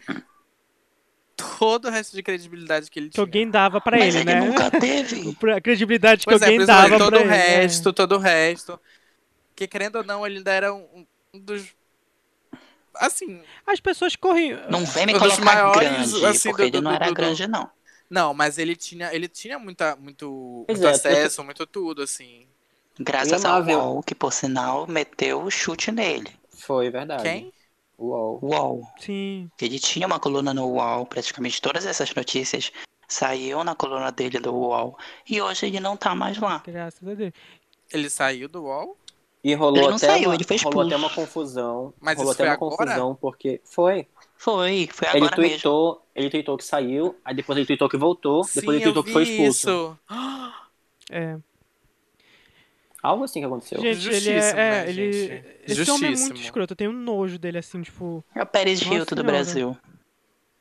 todo o resto de credibilidade que ele Que tinha. alguém dava pra Mas ele, ele né? nunca teve. A credibilidade que Pois é, alguém dava todo pra o ele. é. resto, todo o resto. Que querendo ou não, ele ainda era um, um dos. Assim, As pessoas correm. Não vem me Um colocar maiores, grande, assim, porque do- ele do- não do- era do- grande, não. não, mas ele tinha, ele tinha muita, muito, muito é, acesso, muito tudo, assim. Graças ao. UOL, que por sinal meteu o chute nele. Foi verdade. Quem? Uou. UOL. Sim. Ele tinha uma coluna no UOL, praticamente todas essas notícias saíam na coluna dele do UOL. E hoje ele não tá mais lá. Graças a Deus. Ele saiu do UOL? E rolou Ele não até saiu, uma, ele foi rolou até expulso. uma confusão. Mas rolou isso até foi uma agora? confusão porque foi. Foi, foi ele agora mesmo. tweetou, ele tweetou que saiu, aí depois ele tweetou que voltou, depois Sim, ele tweetou eu que foi expulso. isso. É. Algo assim que aconteceu. Gente, ele é. Justíssimo, é, né, ele... gente? Esse homem é muito Justíssimo. escroto. Eu tenho um nojo dele, assim, tipo. É o Pérez Nossa Hilton do Senhora. Brasil.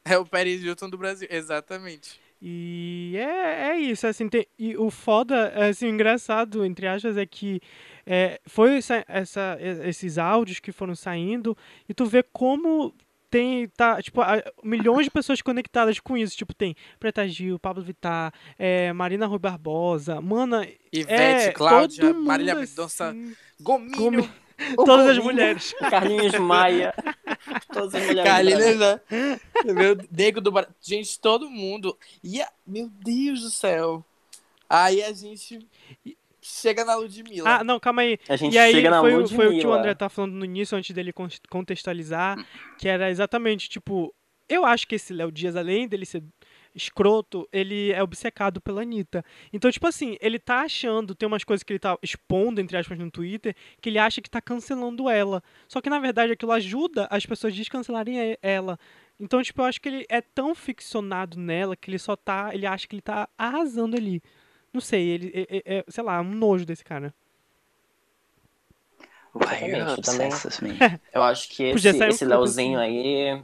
É o Paris Hilton do Brasil, exatamente. E é, é isso, assim, tem, e o foda, assim, o engraçado, entre aspas, é que é, foi essa, essa- esses áudios que foram saindo, e tu vê como tem, tá, tipo, milhões de pessoas conectadas com isso, tipo, tem Preta Gil, Pablo Vittar, é, Marina Rui Barbosa, mana, Ivete, é, Cláudia, todo mundo, Marília Mendonça, assim, Gominho, Gomi- todas as mulheres. [LAUGHS] Carlinhos Maia. Todas as mulheres. Carlinhos, né? Meu Nego do Bar... Gente, todo mundo. E a... Meu Deus do céu. Aí a gente chega na Ludmilla. Ah, não, calma aí. A gente E aí chega na foi, o- foi o que o Ludmilla. André tá falando no início, antes dele con- contextualizar, que era exatamente, tipo, eu acho que esse Léo Dias, além dele ser escroto, ele é obcecado pela Anitta. Então, tipo assim, ele tá achando, tem umas coisas que ele tá expondo, entre aspas, no Twitter, que ele acha que tá cancelando ela. Só que, na verdade, aquilo ajuda as pessoas a descancelarem ela. Então, tipo, eu acho que ele é tão ficcionado nela que ele só tá. Ele acha que ele tá arrasando ali. Não sei, ele é, é- é, sei lá, um nojo desse cara. Why you Exatamente, também. obsessed with me? Eu acho que esse, um esse Leozinho aí.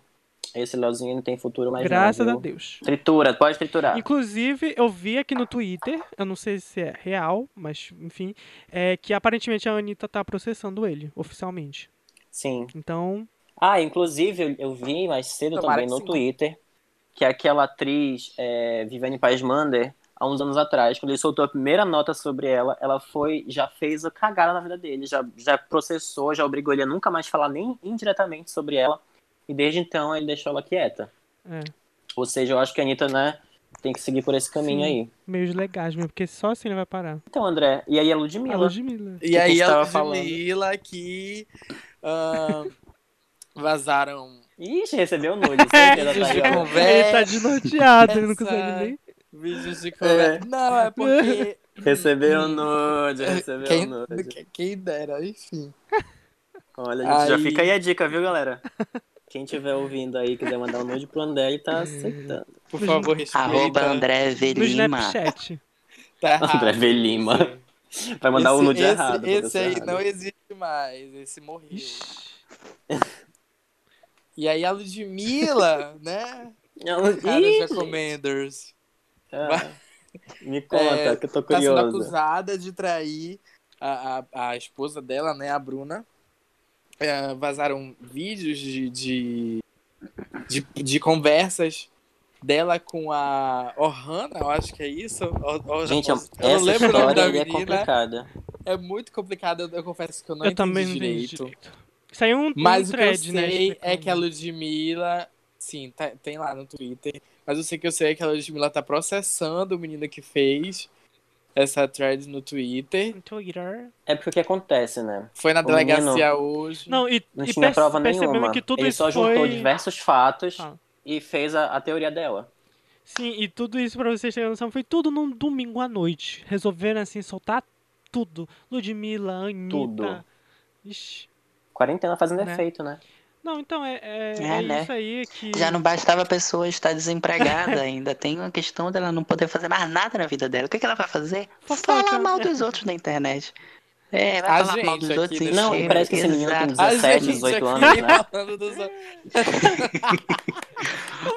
Esse Leozinho não tem futuro mais Graças não, a? Deus. Tritura, pode triturar. Inclusive, eu vi aqui no Twitter, eu não sei se é real, mas enfim, é que aparentemente a Anitta tá processando ele, oficialmente. Sim. Então, Ah, inclusive eu, eu vi mais cedo Tomara também no sim. Twitter que aquela atriz é, Viviane Paes-Mander, há uns anos atrás, quando ele soltou a primeira nota sobre ela, ela foi, já fez a cagada na vida dele, já, já processou, já obrigou ele a nunca mais falar nem indiretamente sobre ela, e desde então ele deixou ela quieta. é, Ou seja, eu acho que a Anitta, né, tem que seguir por esse caminho Sim. aí. meios legais mesmo, porque só assim ele vai parar. Então, André, e aí a A Ludmilla? Ludmilla. E aí a tava falando. Ludmilla que ah, vazaram Ixi, recebeu nude, [LAUGHS] tá. Ele tá desnorteado, ele não consegue nem. Vídeos de conversa. Não, é porque. [LAUGHS] Recebeu nude, recebeu quem, nude. quem dera, enfim. Olha, gente, já Aí- fica aí a dica, viu, galera? Quem estiver ouvindo aí, quiser mandar um nude pro André, ele tá aceitando. Por favor, respeita. Arroba André No Velima. Snapchat. [LAUGHS] Tá errado. André V. Lima. Vai mandar o esse, nude esse, errado. pra Esse aí errada. não existe mais. Esse morreu. E aí a Ludmilla, né? Não, Caros Ih, Recommenders. Ah, Me conta, É, que eu tô Tá sendo acusada de trair a, a, a esposa dela, né? A Bruna. É, vazaram vídeos de, de, de, de conversas dela com a Ohana, eu acho que é isso. Gente, eu essa não lembro o nome história da é complicada. É muito complicado, eu, eu confesso que eu não Eu entendi também não entendi direito. direito. Saiu um, Mas um o que eu thread, né? sei é explicando. que a Ludmilla. Sim, tá- tem lá no Twitter. Mas eu sei que eu sei é que a Ludmilla tá processando o menino que fez essa thread no Twitter. No Twitter. É porque o que acontece, né? Foi na O delegacia hoje. Não, e, Não e tinha perce- prova nenhuma. que tudo Ele isso só juntou foi... diversos fatos Ah. e fez a, a teoria dela. Sim, e tudo isso, pra vocês terem noção, foi tudo num domingo à noite. Resolveram, assim, soltar tudo. Ludmilla, Anitta... Tudo. Ixi. Quarentena fazendo Né? efeito, né? Não, então, é, é, É, é né? isso aí que... Já não bastava a pessoa estar desempregada ainda. Tem uma questão dela não poder fazer mais nada na vida dela. O que, que ela vai fazer? Fofoca. Falar mal dos outros na internet. É, vai A falar mal gente dos outros aqui Não, chega. e parece que esse menino tem Exato. 17, 18 anos, né? falando dos... [LAUGHS]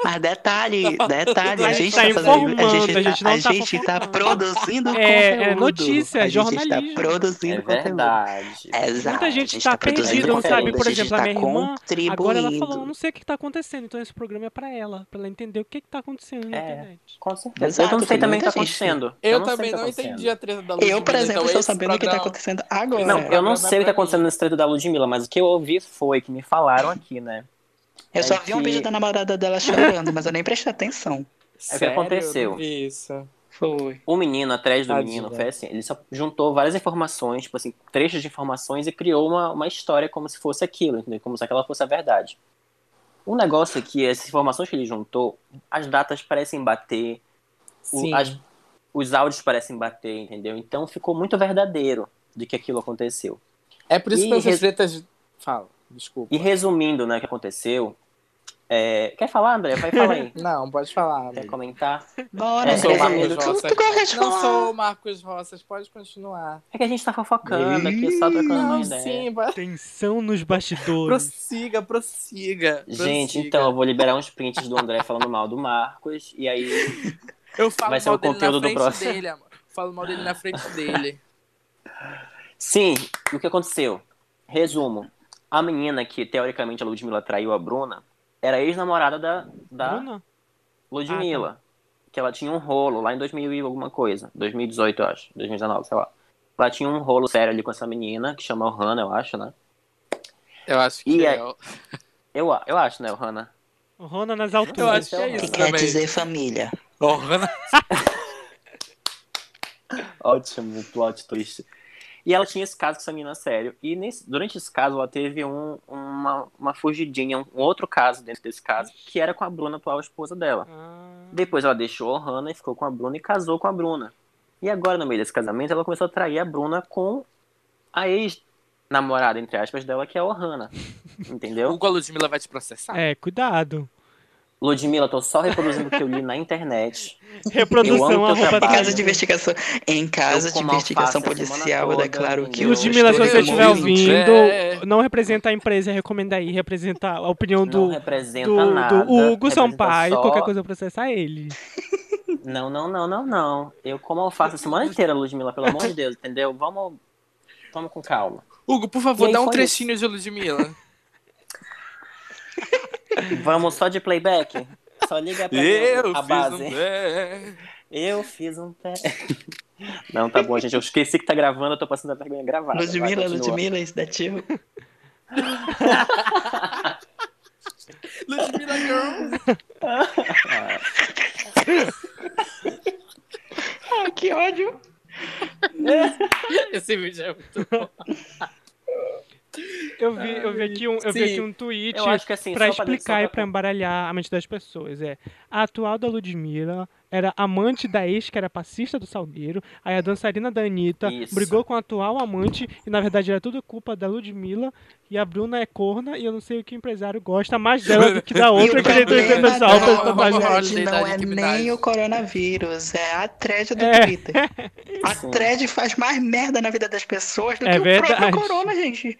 Mas detalhe, detalhe, a gente gente tá, tá fazendo, informando, a gente a gente tá, não a tá gente tá produzindo É, é conteúdo. notícia, é a gente jornalismo. tá produzindo É conteúdo. verdade. Exato, Muita a gente tá tá perdida, não sabe? conteúdo, Por a gente exemplo, a tá minha irmã. Agora ela falou, não sei o que tá acontecendo, então esse programa é pra ela, pra ela entender o que que tá acontecendo na É. internet. Com certeza. Exato, eu não sei também o que tá gente. acontecendo. Eu, também tá não entendi a treta da Ludmilla. Eu, por exemplo, então estou sabendo o que tá acontecendo agora. Não, eu não sei o que é tá acontecendo mim. nesse treto da Ludmilla, mas o que eu ouvi foi que me falaram aqui, né? Eu só é vi um que- vídeo da namorada dela chorando, mas eu nem prestei atenção. Sério? aconteceu. Eu não vi isso. Foi. O menino, atrás do Tadinha. menino, foi assim, ele só juntou várias informações, tipo assim, trechos de informações e criou uma, uma história como se fosse aquilo, entendeu? Como se aquela fosse a verdade. O negócio é que essas informações que ele juntou, as datas parecem bater, o- Sim. as- os áudios parecem bater, entendeu? Então ficou muito verdadeiro de que aquilo aconteceu. É por isso E que essas res- tretas... Fala, desculpa. E resumindo, né, o que aconteceu, é... quer falar, André? Vai falar aí. [LAUGHS] Não, pode falar. Quer comentar? Bora, É, Não sou o resumindo, Marcos tu, tu de Não falar. sou o Marcos Roças, pode continuar. É que a gente tá fofocando aqui, só trocando uma Não, ideia. sim, vai- Tensão nos bastidores. prossiga, prossiga. Gente, prossiga. então eu vou liberar uns prints do André falando mal do Marcos, e aí Eu falo vai ser mal o dele conteúdo na do próximo. dele, amor. Falo mal dele na frente dele. [LAUGHS] Sim, o que aconteceu? Resumo. A menina que, teoricamente, a Ludmilla traiu a Bruna, era ex-namorada da, da Bruna? Ludmilla. Que ela tinha um rolo lá em 2000 e alguma coisa. 2018, eu acho. 2019, sei lá. Ela tinha um rolo sério ali com essa menina, que chama Ohana, eu acho, né? Eu acho que E é. [LAUGHS] Eu, eu acho, né, Ohana? Rona nas Eu alturas. acho que é O que isso quer dizer família? Ohana. [LAUGHS] Ótimo plot twist. E ela tinha esse caso com essa menina sério. E nesse- durante esse caso, ela teve um- uma, uma fugidinha, um, outro caso dentro desse caso, que era com a Bruna, atual esposa dela. Ah, Depois ela deixou a Hannah e ficou com a Bruna e casou com a Bruna. E agora, no meio desse casamento, ela começou a trair a Bruna com a ex-namorada, entre aspas, dela, que é a Ohana. [LAUGHS] Entendeu? Hugo a Ludmilla vai te processar? é, cuidado. Ludmilla, tô só reproduzindo o que eu li na internet. [LAUGHS] Eu amo Reprodução, teu arroba Em caso de investigação, em caso Eu de investigação a policial, eu toda, declaro que entendeu? eu Ludmilla, se você estiver ouvindo, É. não representa a empresa, recomenda aí, representa a opinião Não do, representa do, nada. do Hugo Sampaio, só- qualquer coisa processar ele. [LAUGHS] Não, não, não, não, não. Eu como alface a semana inteira, Ludmilla, pelo amor de Deus, entendeu? Vamos, vamos com calma. Hugo, por favor, aí dá um trechinho de Ludmilla. [LAUGHS] Vamos só de playback? Só liga pra Eu a fiz base. um pé. Eu fiz um pé. Não, tá bom, gente. Eu esqueci que tá gravando, eu tô passando a vergonha gravada. Vai, Ludmilla, continua. Ludmilla, isso dá tio. Ludmilla [LAUGHS] Girl. Ah, que ódio. Esse vídeo é muito bom. [LAUGHS] Eu vi, eu vi aqui um, eu vi Sim. aqui um tweet assim, pra só pra- explicar só e pra embaralhar a mente das pessoas. É, a atual da Ludmilla era amante da ex, que era passista do Salgueiro. Aí a dançarina da Anitta Isso. brigou com a atual amante e na verdade era tudo culpa da Ludmilla. E a Bruna é corna e eu não sei o que o empresário gosta mais dela do que da [LAUGHS] outra, o que ele tem da pra Não, é nem o coronavírus, é a thread do É. Twitter. [LAUGHS] A thread faz mais merda na vida das pessoas do É que o verdade. próprio corona, gente.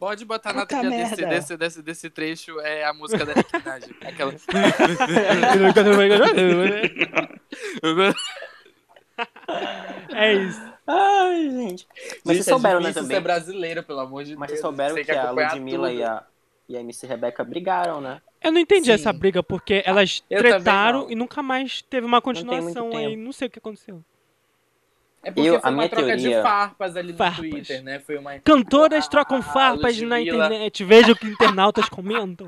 Pode botar na Puta trilha desse, merda. desse, desse, desse trecho é a música da Nicki Minaj. [LAUGHS] Aquela. É isso. Ai, gente. Mas vocês souberam, é né, também? ser brasileiro, pelo amor de Mas Deus. vocês souberam Tem que, a Ludmilla tudo. e a, e a MC Rebeca brigaram, né? Eu não entendi Sim. essa briga, porque elas Eu também tretaram não. e nunca mais teve uma continuação aí. tempo. Não sei o que aconteceu. É porque Eu- foi a uma minha troca teoria- de farpas ali no Farpas. Twitter, né? Foi uma... Cantoras A- trocam a farpas na [LAUGHS] internet. Veja o que internautas comentam.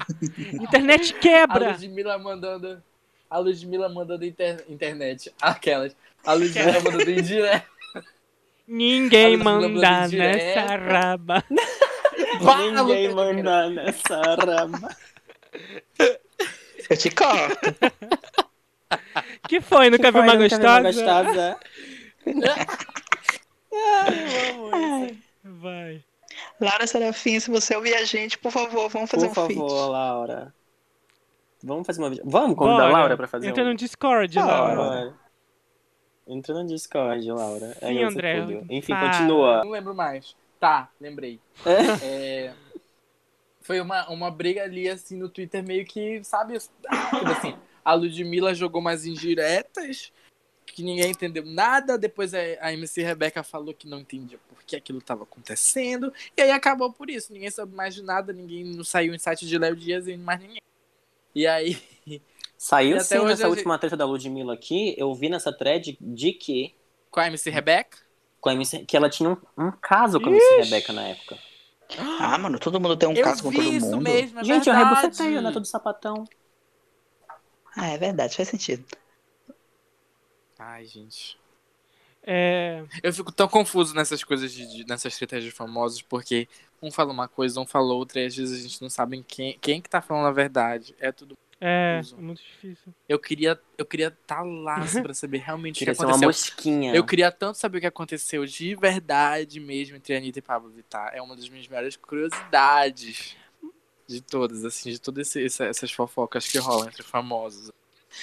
Internet A quebra. Ludmilla mandando... A Ludmilla mandando inter... internet. Aquelas. A Ludmilla [LAUGHS] mandando indireta. Ninguém A [LAUGHS] manda nessa raba. Ninguém manda nessa rama. Eu te corto. Que foi? Nunca viu uma Nunca [LAUGHS] gostosa? gostosa? Vai. Laura Serafim, se você ouvir a gente, por favor, vamos fazer Por um feat. favor, Laura. Vamos fazer uma vídeo. Vamos convidar a Bora. Laura pra fazer Entra um. no Discord, Bora. Laura. Bora. Entra no Discord, Laura. Sim, Aí eu André. tudo. Enfim, Fala. continua. Não lembro mais. Tá, lembrei. É, Foi uma, uma briga ali, assim, no Twitter, meio que, sabe? Tipo assim, a Ludmilla jogou umas indiretas, que ninguém entendeu nada. Depois a, MC Rebeca falou que não entendia por que aquilo tava acontecendo. E aí acabou por isso. Ninguém soube mais de nada, ninguém não saiu em site de Léo Dias e mais ninguém. E aí. [LAUGHS] Saiu E até sim nessa última treta da Ludmilla aqui. Eu vi nessa thread de que, Com a MC Rebeca? com a MC, que ela tinha um, um caso com a MC Rebeca na época. Ah, mano, todo mundo tem um eu caso com todo isso mundo. mesmo, é Gente, eu verdade. rebufetei, né? Todo sapatão. Ah, é verdade, faz sentido. Ai, gente. É, Eu fico tão confuso nessas coisas, de, de- nessas tretas de famosos, porque um fala uma coisa, um fala outra, e às vezes a gente não sabe quem, quem que tá falando a verdade. É tudo. é, Confuso. muito difícil. Eu queria eu queria estar lá assim, pra saber realmente o que ser uma aconteceu. mosquinha. Eu queria tanto saber o que aconteceu de verdade mesmo entre a Anitta e Pablo Vittar. É uma das minhas maiores curiosidades de todas, assim, de todas essas fofocas que rolam entre famosos.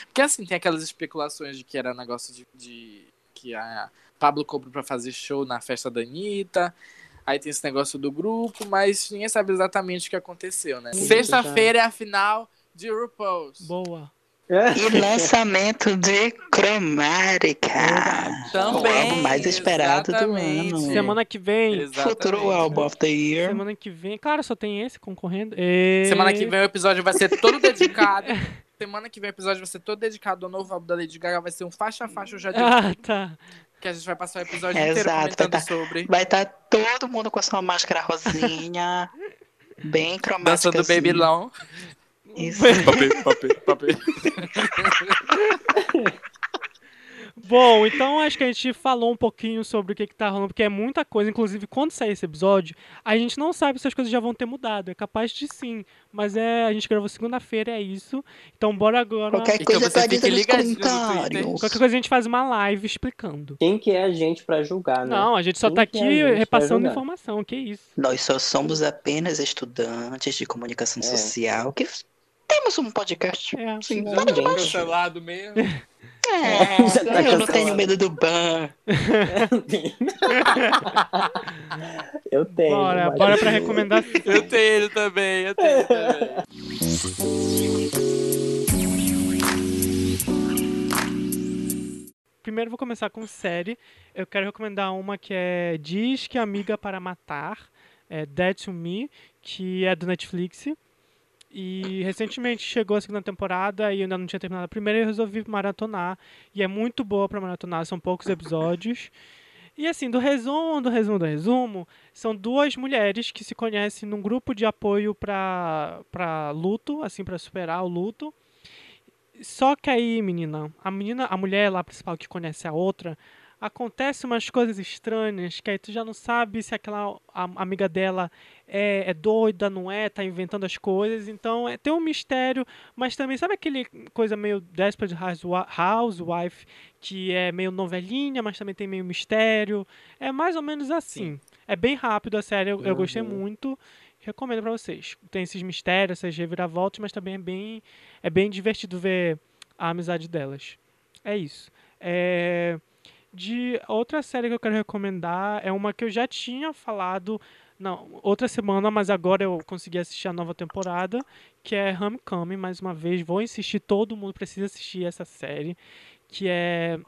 Porque assim, tem aquelas especulações de que era negócio de. de- que a Pablo cobrou pra fazer show na festa da Anitta. Aí tem esse negócio do grupo, mas ninguém sabe exatamente o que aconteceu, né? Sexta-feira é a final de RuPaul's. Boa. E lançamento de Cromática. Também, O álbum mais esperado exatamente. do ano. Semana que vem. Exatamente. Futuro álbum of the year. Semana que vem. Cara, só tem esse concorrendo. E... Semana que vem o episódio vai ser todo dedicado. [LAUGHS] Semana que vem o episódio vai ser todo dedicado ao novo álbum da Lady Gaga. Vai ser um faixa a faixa, eu já digo. Ah, tá. Que a gente vai passar o episódio É, inteiro exato, comentando tá. sobre. Vai estar todo mundo com a sua máscara rosinha. [LAUGHS] bem cromática. Dançando Babylon. Isso. Papê, papê, papê. [LAUGHS] Bom, então acho que a gente falou um pouquinho sobre o que, que tá rolando, porque é muita coisa. Inclusive, quando sair esse episódio, a gente não sabe se as coisas já vão ter mudado. É capaz de sim. Mas é. A gente gravou segunda-feira, é isso. Então bora agora. Qualquer Então coisa dizer nos ligadinho no comentários. Qualquer coisa a gente faz uma live explicando. Quem que é a gente pra julgar, né? Não, a gente só Quem tá que é aqui pra repassando informação, que isso. Nós só somos apenas estudantes de comunicação É. social que temos um podcast. É. Sim, Não, nada demais. Cancelado mesmo. É, Já tá eu não cancelado. tenho medo do ban. [LAUGHS] Eu tenho. Bora, mas- bora pra recomendação. Eu tenho ele também, eu tenho ele também. Primeiro vou começar com série. Eu quero recomendar uma que é Diz que Amiga para Matar, é Dead to Me, que é do Netflix. E recentemente chegou a segunda temporada e ainda não tinha terminado a primeira e eu resolvi maratonar. E é muito boa para maratonar, são poucos episódios. E assim, do resumo, do resumo, do resumo, são duas mulheres que se conhecem num grupo de apoio para luto, assim, para superar o luto. Só que aí, menina, a menina, a mulher lá principal que conhece a outra, acontece umas coisas estranhas que aí tu já não sabe se aquela amiga dela é, é doida, não é, tá inventando as coisas. Então é, tem um mistério, mas também sabe aquele coisa meio Desperate Housewi- Housewife, que é meio novelinha, mas também tem meio mistério. É mais ou menos assim. É bem rápido a série, eu, eu gostei Uhum. muito. Recomendo pra vocês. Tem esses mistérios, essas reviravoltas, mas também é bem, é bem divertido ver a amizade delas. É isso. É, de outra série que eu quero recomendar é uma que eu já tinha falado não, outra semana, mas agora eu consegui assistir a nova temporada, que é Homecoming, mais uma vez. Vou insistir, todo mundo precisa assistir essa série, que é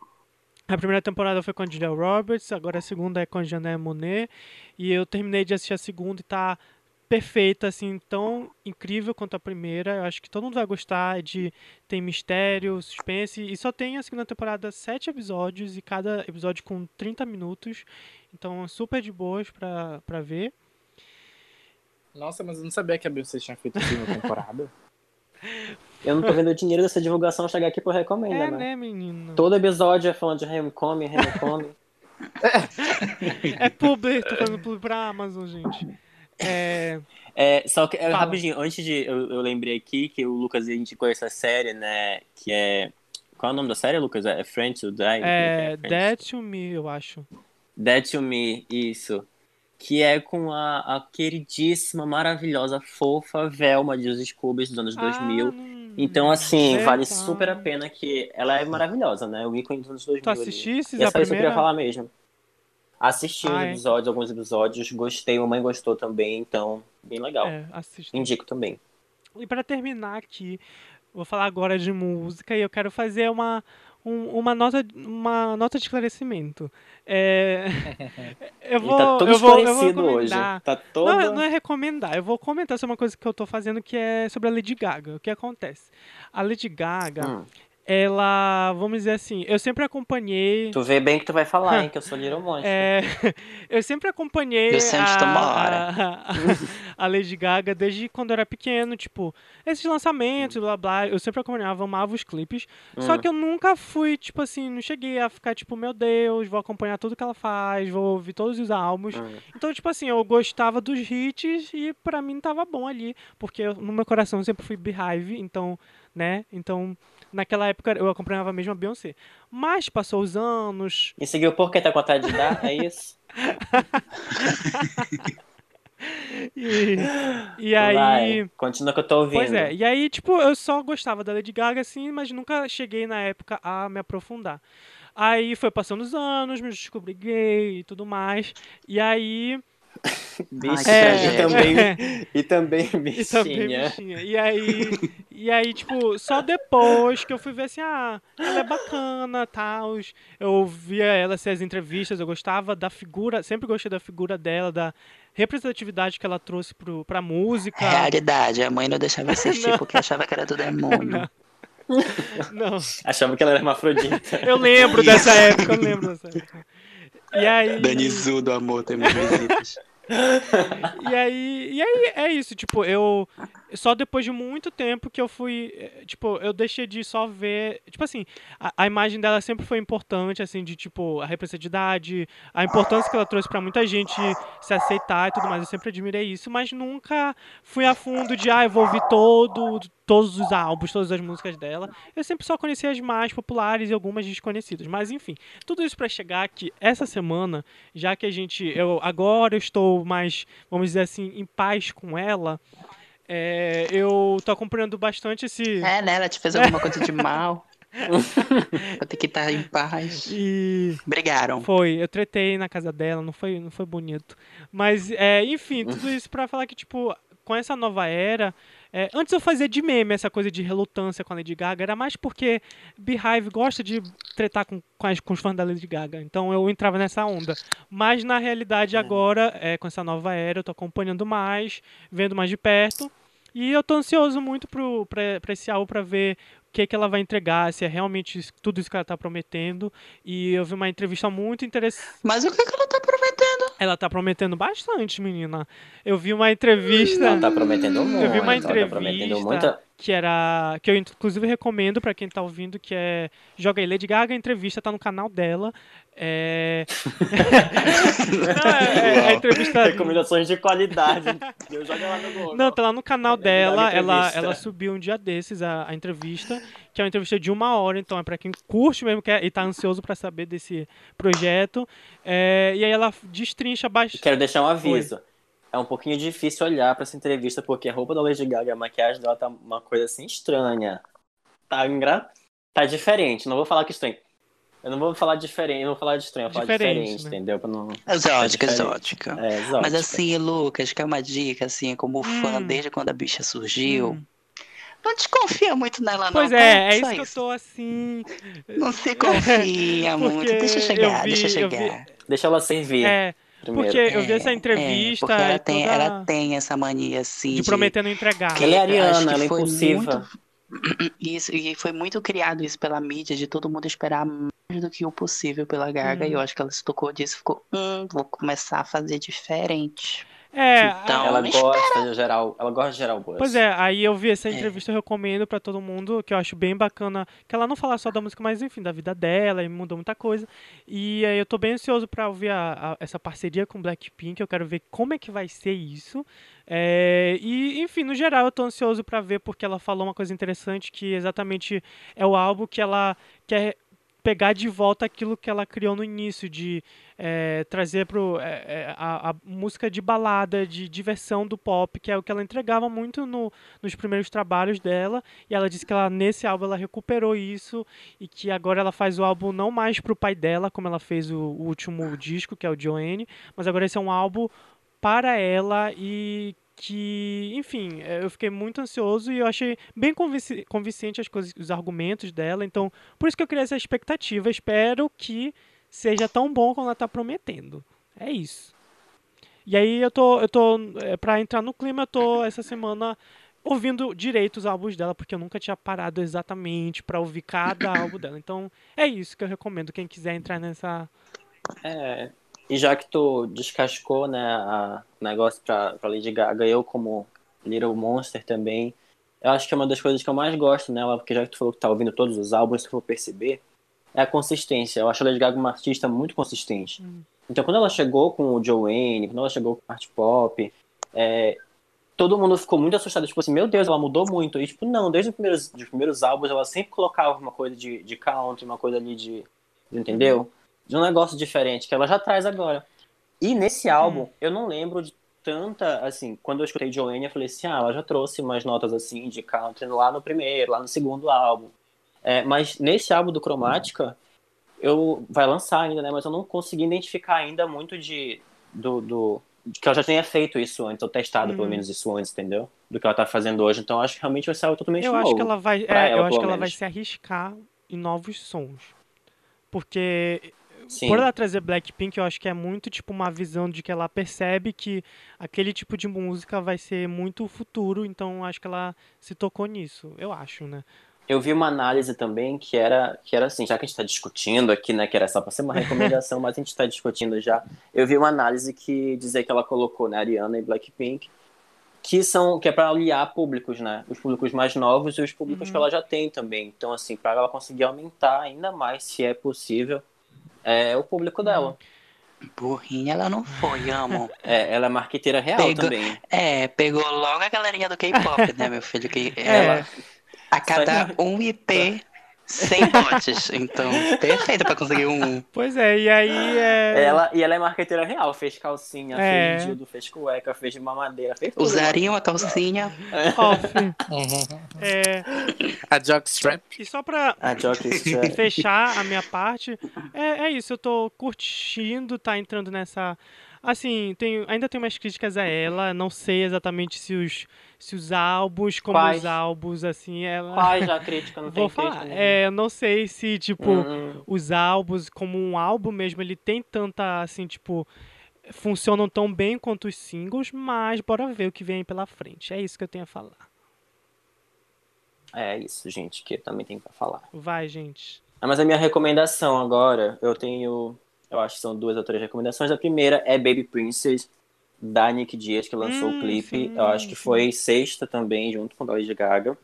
a primeira temporada foi com a Julia Roberts, agora a segunda é com a Janelle Monáe, e eu terminei de assistir a segunda e tá perfeita, assim, tão incrível quanto a primeira. Eu acho que todo mundo vai gostar é de tem mistério, suspense, e só tem a segunda temporada sete episódios, e cada episódio com 30 minutos, então super de boas pra, pra ver. Nossa, mas eu não sabia que a Beyoncé tinha feito a segunda temporada. [LAUGHS] Eu não tô vendo o dinheiro dessa divulgação chegar aqui pro Recomenda, É, né? né, menino? Todo episódio é falando de Homecoming, Homecoming. [LAUGHS] É publi, tô fazendo publi pra Amazon, gente. É, É, só que, é, Fala. rapidinho, antes de. Eu, eu lembrei aqui que o Lucas indicou essa série, né? Que é. Qual é o nome da série, Lucas? É Friends to Die? é Friends Dead to Me, eu acho. Dead to Me, isso. Que é com a, a queridíssima, maravilhosa, fofa Velma de Os Scoobies dos anos 2000. Ah, não- Então, assim, vale Verdade. super a pena que ela é maravilhosa, né? O ícone dos anos 2000. Tu assististe é a só isso que eu queria primeira? falar mesmo. Assisti Ah, é? episódios, alguns episódios, gostei, mamãe gostou também, então, bem legal. É. Indico também. E pra terminar aqui, vou falar agora de música e eu quero fazer uma, um- uma, nota, uma nota de esclarecimento. É, [LAUGHS] eu vou, tá todo eu vou, eu vou hoje. Tá. Não, não é recomendar, eu vou comentar sobre uma coisa que eu tô fazendo que é sobre a Lady Gaga. O que acontece? A Lady Gaga, Hum, ela, vamos dizer assim, eu sempre acompanhei. tu vê bem que tu vai falar, hein? [LAUGHS] Que eu sou Little Monster. É, [LAUGHS] eu sempre acompanhei a, a, a Lady Gaga desde quando eu era pequeno, tipo, esses lançamentos, blá blá, eu sempre acompanhava, amava os clipes. Só Hum. que eu nunca fui, tipo assim, não cheguei a ficar, tipo, meu Deus, vou acompanhar tudo que ela faz, vou ouvir todos os álbuns. Hum. Então, tipo assim, eu gostava dos hits e pra mim tava bom ali, porque no meu coração eu sempre fui Beehive, então, né? Então, naquela época eu acompanhava mesmo a Beyoncé. Mas passou os anos, E seguiu porque tá com vontade de dar? É isso? [LAUGHS] E, e aí. Vai, continua que eu tô ouvindo. Pois é, e aí, tipo, eu só gostava da Lady Gaga, assim, mas nunca cheguei na época a me aprofundar. Aí foi passando os anos, me descobri gay e tudo mais. E aí. Bicha, É, [LAUGHS] e também, e [LAUGHS] também E também bichinha. bichinha. E aí, e aí, tipo, só depois que eu fui ver assim, ah, ela é bacana, tal. Eu via ela assim, as entrevistas, eu gostava da figura, sempre gostei da figura dela, da representatividade que ela trouxe pro, pra música. Realidade, a mãe não deixava [LAUGHS] assistir porque achava que era do demônio. Não, Achava que ela era hermafrodita. eu lembro dessa época, eu lembro dessa época. E aí. Danizu do amor, tem mais visitas. [LAUGHS] E aí, e aí é isso, tipo, eu só depois de muito tempo que eu fui, eh, tipo, eu deixei de só ver, tipo assim, a, a imagem dela sempre foi importante, assim, de tipo, a representatividade, a importância que ela trouxe pra muita gente se aceitar e tudo mais, eu sempre admirei isso, mas nunca fui a fundo de, ah, eu vou ouvir todo, todos os álbuns, todas as músicas dela. Eu sempre só conhecia as mais populares e algumas desconhecidas, mas enfim, tudo isso pra chegar que essa semana, já que a gente, eu agora eu estou mais, vamos dizer assim, em paz com ela, é, eu tô acompanhando bastante esse É, né? Ela te fez alguma coisa de mal. [LAUGHS] Vou ter que estar em paz. e Brigaram. foi, eu tretei na casa dela, não foi, não foi bonito, mas é, enfim, tudo isso pra falar que tipo com essa nova era é, antes eu fazia de meme essa coisa de relutância com a Lady Gaga, era mais porque Beehive gosta de tretar com, com, as- com os fãs da Lady Gaga, então eu entrava nessa onda. Mas na realidade agora, é, com essa nova era, eu tô acompanhando mais, vendo mais de perto, e eu tô ansioso muito pro, pra, pra esse álbum pra ver o que, que ela vai entregar, se é realmente tudo isso que ela tá prometendo. E eu vi uma entrevista muito interessante. Mas o que, que ela tá prometendo? Ela tá prometendo bastante, menina. Eu vi uma entrevista. Ela tá prometendo muito. Eu vi uma ela tá prometendo entrevista muita. Que era que eu inclusive recomendo pra quem tá ouvindo, que é joga aí Lady Gaga entrevista, tá no canal dela. É... [LAUGHS] Não, é, é a entrevista Recomendações de qualidade. Eu jogo lá no Google. Não, tá lá no canal dela. Ela, ela subiu um dia desses a, a entrevista, que é uma entrevista de uma hora, então é pra quem curte mesmo quer, e tá ansioso pra saber desse projeto. É, e aí ela destrincha bastante. Quero deixar um aviso. É um pouquinho difícil olhar pra essa entrevista, porque a roupa da Lady Gaga, a maquiagem dela tá uma coisa assim estranha. Tá, engra... tá diferente. Não vou falar que estranho. Eu não vou falar diferente, não vou falar de estranho, eu vou falar Diferente, diferente, né? entendeu? Pra não... Exótica, É exótica. É, exótica. Mas assim, Lucas, que é uma dica, assim, como fã Hum. desde quando a bicha surgiu, Hum. não desconfia muito nela, não. Pois tá? é, é Só isso que eu tô assim. Não se [LAUGHS] confia muito. Deixa eu chegar, vi- deixa eu vi- chegar. Deixa ela servir É, primeiro. porque eu vi essa É, entrevista porque ela tem, toda- ela tem essa mania, assim, de prometer não entregar. Ela é ariana, que ela é foi impulsiva. muito- [CLEARS THROAT] Isso, e foi muito criado isso pela mídia, de todo mundo esperar mais do que o possível pela Gaga, Uhum. e eu acho que ela se tocou disso e ficou, hum, vou começar a fazer diferente. É, Então, Ela gosta de geral, ela gosta de geral buzz. Pois é, aí eu vi essa É. entrevista, eu recomendo pra todo mundo, que eu acho bem bacana, que ela não fala só da música, mas enfim, da vida dela, e mudou muita coisa. E aí eu tô bem ansioso pra ouvir a- a- essa parceria com Blackpink, eu quero ver como é que vai ser isso. É, e, enfim, no geral eu tô ansioso pra ver, porque ela falou uma coisa interessante, que exatamente é o álbum que ela quer pegar de volta aquilo que ela criou no início, de é, trazer pro, é, é, a, a música de balada, de diversão do pop, que é o que ela entregava muito no, nos primeiros trabalhos dela. E ela disse que ela, nesse álbum ela recuperou isso e que agora ela faz o álbum não mais pro pai dela, como ela fez o, o último disco, que é o Joanne, mas agora esse é um álbum para ela e que, enfim, é, eu fiquei muito ansioso e eu achei bem convincente as coisas, os argumentos dela, então por isso que eu criei essa expectativa. Espero que seja tão bom como ela tá prometendo. É isso. E aí eu tô, eu tô, é, pra entrar no clima, eu tô essa semana ouvindo direito os álbuns dela, porque eu nunca tinha parado exatamente pra ouvir cada álbum dela. Então é isso que eu recomendo, quem quiser entrar nessa. É, e já que tu descascou, né, a negócio pra, pra Lady Gaga, eu como Little Monster também, eu acho que é uma das coisas que eu mais gosto nela, porque já que tu falou que tá ouvindo todos os álbuns, se tu for perceber, é a consistência. Eu acho a Lady Gaga uma artista muito consistente. Hum. Então quando ela chegou com o Joanne, quando ela chegou com art pop, é, todo mundo ficou muito assustado, tipo assim, meu Deus, ela mudou muito. E tipo, não, desde os primeiros, os primeiros álbuns ela sempre colocava uma coisa de, de country, uma coisa ali de, entendeu? De um negócio diferente, que ela já traz agora. E nesse álbum, eu não lembro de tanta, assim, quando eu escutei Joanne, eu falei assim, ah, ela já trouxe umas notas assim de country lá no primeiro, lá no segundo álbum. É, mas nesse álbum do Cromática, eu vai lançar ainda, né? Mas eu não consegui identificar ainda muito de do, do de que ela já tenha feito isso antes, ou testado pelo Uhum. menos isso antes, entendeu? Do que ela tá fazendo hoje. Então eu acho que realmente vai ser algo totalmente Eu novo. acho que ela vai, é, eu ela, acho que ela vai menos. se arriscar em novos sons. Porque Sim. por ela trazer Blackpink, eu acho que é muito tipo uma visão de que ela percebe que aquele tipo de música vai ser muito futuro, então acho que ela se tocou nisso, eu acho, né? Eu vi uma análise também que era, que era assim, já que a gente está discutindo aqui, né, que era só para ser uma [LAUGHS] recomendação, mas a gente está discutindo já. Eu vi uma análise que dizia que ela colocou, né, Ariana e Blackpink, que são que é para aliar públicos, né, os públicos mais novos e os públicos Uhum. que ela já tem também. Então, assim, para ela conseguir aumentar ainda mais, se é possível, é o público dela. Burrinha ela não foi, amo. É, ela é marqueteira real Pega- também. É, pegou logo a galerinha do K-pop, né, meu filho? Que É. ela, a cada um IP, 100 bots. Então, perfeito pra conseguir um. Pois é, e aí é. Ela, e ela é marqueteira real, fez calcinha, É. fez dildo, fez cueca, fez mamadeira, fez tudo. Usariam a calcinha. Off. [LAUGHS] É, A jockstrap. e só pra fechar a minha parte, é, é isso, eu tô curtindo, tá entrando nessa. Assim, tem, ainda tem umas críticas a ela, não sei exatamente se os, se os álbuns, como Quais? os álbuns, assim, ela. Quais a crítica? Não [LAUGHS] Vou tem falar, crítica nenhuma. é, eu não sei se, tipo, Hum, os álbuns, como um álbum mesmo, ele tem tanta, assim, tipo, funcionam tão bem quanto os singles, mas bora ver o que vem pela frente. É isso que eu tenho a falar. É isso, gente, que eu também tenho pra falar. Vai, gente. Ah, mas a minha recomendação agora, eu tenho, eu acho que são duas ou três recomendações. A primeira é Baby Princess, da Nick Diaz, que lançou Hum, o clipe. sim, eu acho que foi sexta também, junto com a Lady Gaga.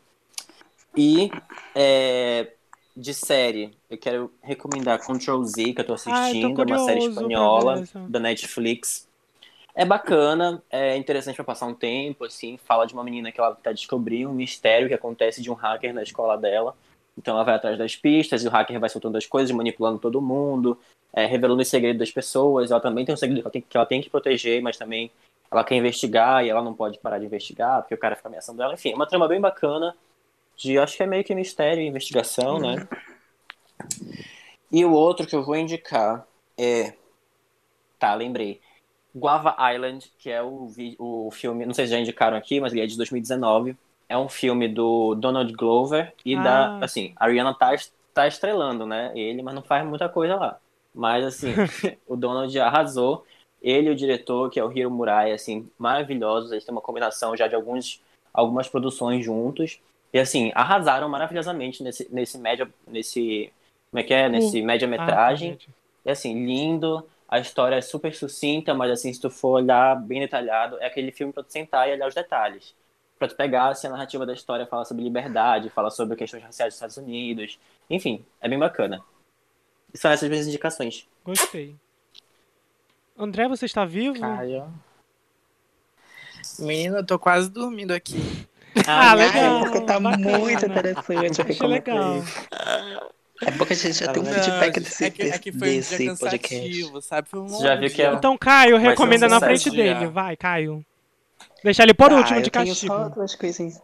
E é, de série, eu quero recomendar Control Z, que eu tô assistindo, é uma série pra espanhola da Netflix. É bacana, é interessante pra passar um tempo, assim, fala de uma menina que ela tá descobrindo um mistério que acontece de um hacker na escola dela. Então ela vai atrás das pistas, e o hacker vai soltando as coisas, manipulando todo mundo, é, revelando os segredos das pessoas. Ela também tem um segredo que ela tem, que ela tem que proteger, mas também ela quer investigar e ela não pode parar de investigar, porque o cara fica ameaçando ela. Enfim, é uma trama bem bacana, de acho que é meio que mistério e investigação, né? E o outro que eu vou indicar é. Tá, lembrei. Guava Island, que é o, o filme, não sei se já indicaram aqui, mas ele é de 2019. É um filme do Donald Glover e da. Ah. Assim, a Ariana tá, tá estrelando, né? Ele, mas não faz muita coisa lá. Mas, assim, [LAUGHS] o Donald arrasou. Ele e o diretor, que é o Hiro Murai, assim, maravilhosos. Eles têm uma combinação já de alguns, algumas produções juntos. E, assim, arrasaram maravilhosamente nesse, nesse média. Nesse. Como é que é? Nesse média-metragem. Ah, gente. É assim, lindo, a história é super sucinta, mas assim, se tu for olhar bem detalhado, é aquele filme pra tu sentar e olhar os detalhes. Pra tu pegar assim, a narrativa da história, fala sobre liberdade, fala sobre questões raciais dos Estados Unidos. Enfim, é bem bacana. E são essas minhas indicações. Gostei. André, você está vivo? Caio. Menina, eu tô quase dormindo aqui. Ah, Ai, legal. porque tá bacana. muito interessante. eu Achei recomendo legal. É porque a gente já tem um feedback desse, é que, é que foi um desse podcast. sabe? Foi um já viu que é- Então, Caio, ser um recomenda na frente já. dele. Vai, Caio. Deixa ele por Tá, último eu de tenho castigo. só duas coisinhas.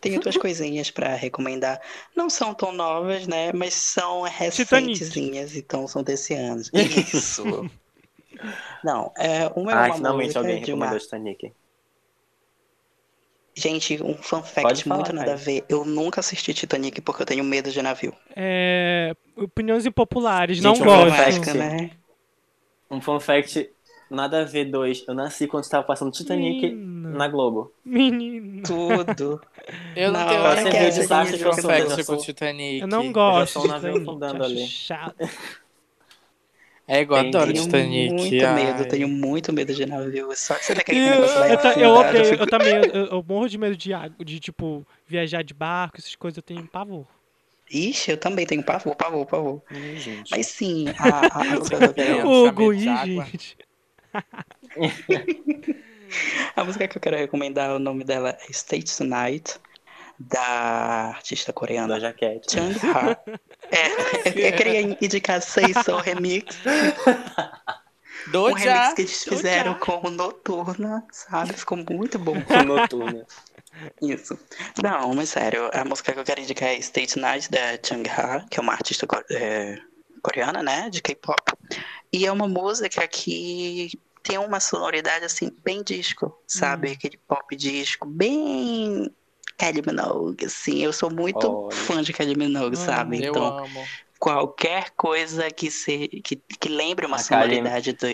Tenho duas coisinhas pra recomendar. Não são tão novas, né? Mas são recentezinhas, então são desse ano. [LAUGHS] Isso. Não, é, uma é uma finalmente música alguém de uma... recomendou Titanic. Gente, um fun Pode fact falar, muito nada a ver. Eu nunca assisti Titanic porque eu tenho medo de navio. É, opiniões impopulares, Gente, não um fun gosto. fact. Né? Um fun fact, nada a ver dois. Eu nasci quando estava passando Titanic Menina. na Globo. Menino. Tudo. [LAUGHS] Eu não Na tenho nada que a ver de eu fact sou- com Titanic. Eu não já gosto sou de um navio Titanic, afundando ali. chato. [LAUGHS] É igual, Entendi. adoro Tenho Titanic. muito ai. medo, tenho muito medo de navio. Só que você aquele Eu, negócio eu, eu odeio, fico- eu também, eu, eu morro de medo de água, de tipo, viajar de barco, essas coisas, eu tenho pavor. Ixi, eu também tenho pavor, pavor, pavor. Ih, gente. Mas sim, a, a, a eu Eu Hugo, de ih, gente. A música que eu quero recomendar, o nome dela é State Tonight, da artista Da coreana jaquete. Chang Ha. É, eu queria indicar Say So Remix, um [LAUGHS] Doja. remix que eles fizeram com Noturna, sabe? Ficou muito bom. Noturna. Isso. Não, mas sério, a música que eu quero indicar é State Night da Chang Ha, que é uma artista é, coreana, né, de K-pop. E é uma música que tem uma sonoridade assim bem disco, sabe? Aquele pop disco bem Kylie Minogue, assim. Eu sou muito Olha. fã de Kylie Minogue, Ah, sabe? Eu Então, amo. qualquer coisa que se que, que lembre uma A Kylie- sonoridade do,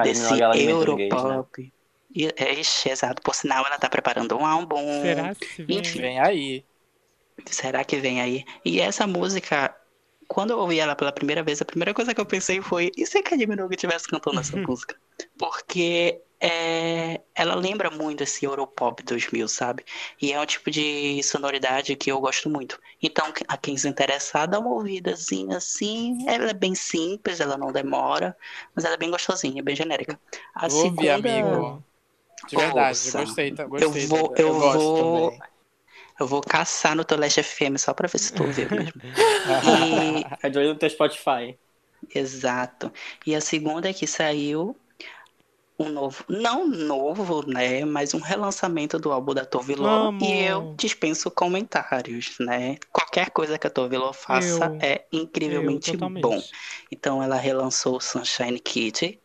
desse o gays, né? Europop. E, é, ixi, exato. Por sinal, ela tá preparando um álbum. Será se vem? Enfim. Vem aí. Será que vem aí? E essa música, quando eu ouvi ela pela primeira vez, a primeira coisa que eu pensei foi: e se a Kylie Minogue estivesse cantando essa música? Porque é, ela lembra muito esse Europop 2000, sabe? E é um tipo de sonoridade que eu gosto muito. Então, a quem se interessar, dá uma ouvidazinha assim. Ela é bem simples, ela não demora, mas ela é bem gostosinha, bem genérica. A ouvir, segunda. amigo. De verdade, Ouça. eu gostei, tá- gostei. Eu vou- eu gosto vou- também. Eu vou caçar no Toleste FM só pra ver se tu ouviu mesmo. [LAUGHS] E É de olho no teu Spotify. Exato. E a segunda é que saiu um novo, não novo, né, mas um relançamento do álbum da Tove Lo, Amo. e eu dispenso comentários, né? Qualquer coisa que a Tove Lo faça Eu- é incrivelmente bom. Então ela relançou Sunshine Kid,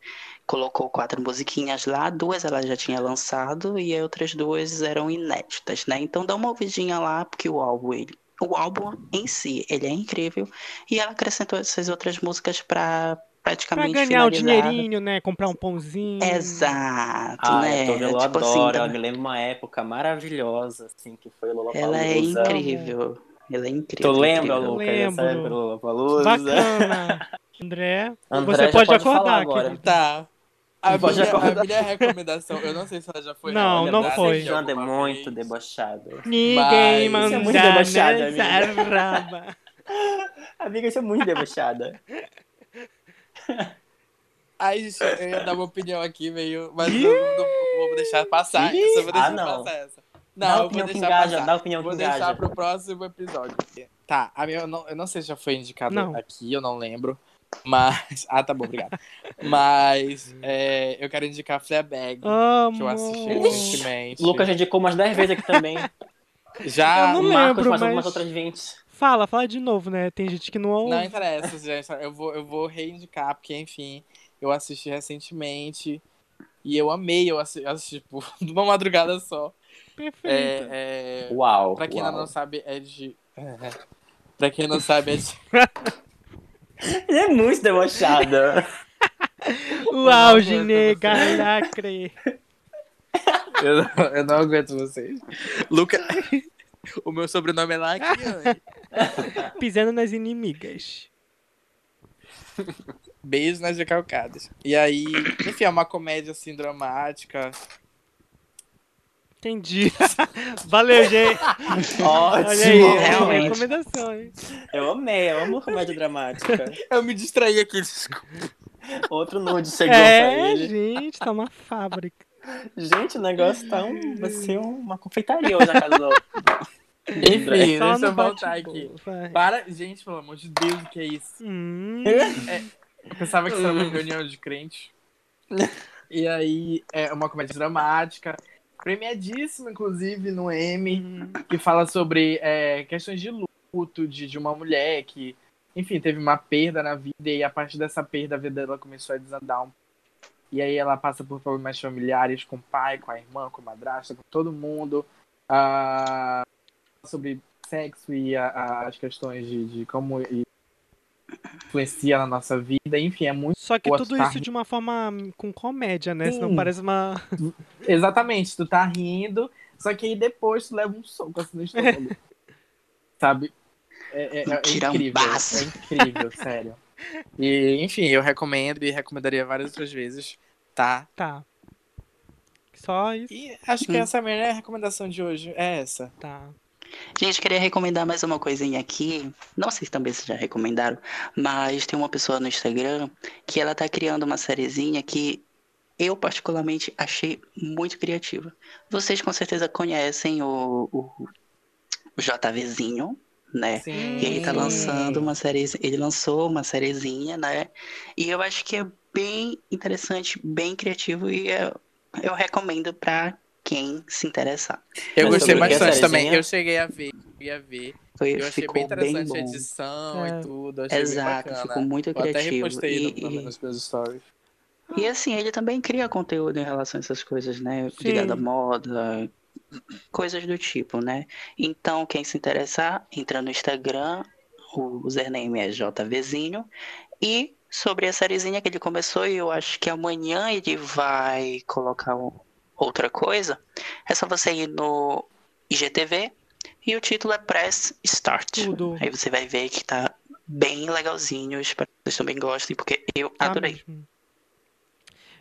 colocou quatro musiquinhas lá, duas ela já tinha lançado e as outras duas eram inéditas, né? Então dá uma ouvidinha lá, porque o álbum ele o álbum em si, ele é incrível e ela acrescentou essas outras músicas para Pra praticamente ganhar o dinheirinho, né? Comprar um pãozinho. Exato, Ah, né? Lo tipo adoro. assim, Ela me lembra uma época maravilhosa, assim, que foi o Lollapalooza. ela é incrível. Ela é incrível. Tu lembra, incrível. Lucas, Lembro. época do Lollapalooza? Bacana. André, [LAUGHS] André você pode pode acordar, agora. querido. Tá. A minha, a minha recomendação, eu não sei se ela já foi Não, não foi. aqui Janda é muito debochado. Ninguém Mas- Isso é muito manda debochada, nessa amiga. raba. [LAUGHS] Amiga, isso é muito debochada. [LAUGHS] Ai, gente, eu ia dar uma opinião aqui meio. Mas eu não, não vou deixar passar. Ih! eu vou deixar Ah, não. passar essa. Dá Não, eu vou deixar engaja, passar. dá opinião Vou engaja. deixar pro próximo episódio. Tá, a minha, eu, não, eu não sei se já foi indicado Não. aqui, eu não lembro. Mas. Ah, tá bom, obrigado. Mas [LAUGHS] é, eu quero indicar Fleabag, que eu assisti Amo. recentemente. O Lucas já indicou umas 10 vezes aqui também. já. Eu não o Marcos lembro, mais mas- algumas outras 20. Fala, fala de novo, né? Tem gente que não ouve. Não interessa, gente. Eu vou, eu vou reivindicar, porque, enfim, eu assisti recentemente e eu amei. Eu assisti, assisti tipo, numa [LAUGHS] madrugada só. Perfeito. É, é, Uau. pra quem uau. ainda não sabe, é de. [LAUGHS] pra quem não sabe, é de. [LAUGHS] Ele é muito debochada. [LAUGHS] o auge nega lacre. Eu não, eu não aguento vocês. Luca. o meu sobrenome é Lacriane. [LAUGHS] Pisando nas inimigas. Beijo nas recalcadas. E aí, enfim, é uma comédia assim dramática. Entendi. [LAUGHS] Valeu, gente. Olha aí, Ótimo. é uma realmente. recomendação, hein? Eu amei, eu amo comédia dramática. [LAUGHS] Eu me distraí aqui, desculpa. Outro nude chegou pra É, ele. gente, tá uma fábrica. Gente, o negócio tá um, vai ser uma confeitaria hoje na casa do. Enfim, Só deixa eu voltar aqui. vai. Para, gente, pelo amor de Deus, o que é isso? Hum, Eu pensava que isso era uma reunião de crente. E aí, é uma comédia dramática, premiadíssima, inclusive, no M, hum. que fala sobre é, questões de luto de, de uma mulher que, enfim, teve uma perda na vida e a partir dessa perda a vida dela começou a desandar um E aí ela passa por problemas familiares com o pai, com a irmã, com a madrasta, com todo mundo. Ah, sobre sexo e a- a- as questões de, de como influencia na nossa vida. Enfim, é muito. Só que tudo tá isso de uma forma com comédia, né? Senão Sim. parece uma. [LAUGHS] Exatamente, tu tá rindo, só que aí depois tu leva um soco assim no estômago. [LAUGHS] Sabe? É, é- é um incrível. É incrível, sério. [LAUGHS] E, enfim, eu recomendo e recomendaria várias outras vezes, tá? Tá. Só isso. E acho que Hum. essa é a minha recomendação de hoje. É essa. Tá. Gente, queria recomendar mais uma coisinha aqui. Não sei se também vocês já recomendaram, mas tem uma pessoa no Instagram que ela tá criando uma sériezinha que eu particularmente achei muito criativa. Vocês com certeza conhecem o, o, o JVzinho, né? Sim. E ele tá lançando uma série, ele lançou uma sériezinha, né? E eu acho que é bem interessante, bem criativo e eu, eu recomendo pra quem se interessar. Eu Mas gostei é bastante também. Eu cheguei a ver, ia ver. Foi, Eu achei ficou bem bem, interessante bom. a edição É. e tudo. Achei Exato, bem ficou muito Eu até criativo. repostei E, no, e- nos meus stories. e assim, ele também cria conteúdo em relação a essas coisas, né? Sim. Ligado à moda, coisas do tipo, né? Então, quem se interessar, entra no Instagram, o username é JVzinho. E sobre a sériezinha que ele começou, e eu acho que amanhã ele vai colocar um- outra coisa, é só você ir no IGTV e o título é Press Start. Tudo. Aí você vai ver que tá bem legalzinho. Espero que vocês também gostem, porque eu Tá adorei.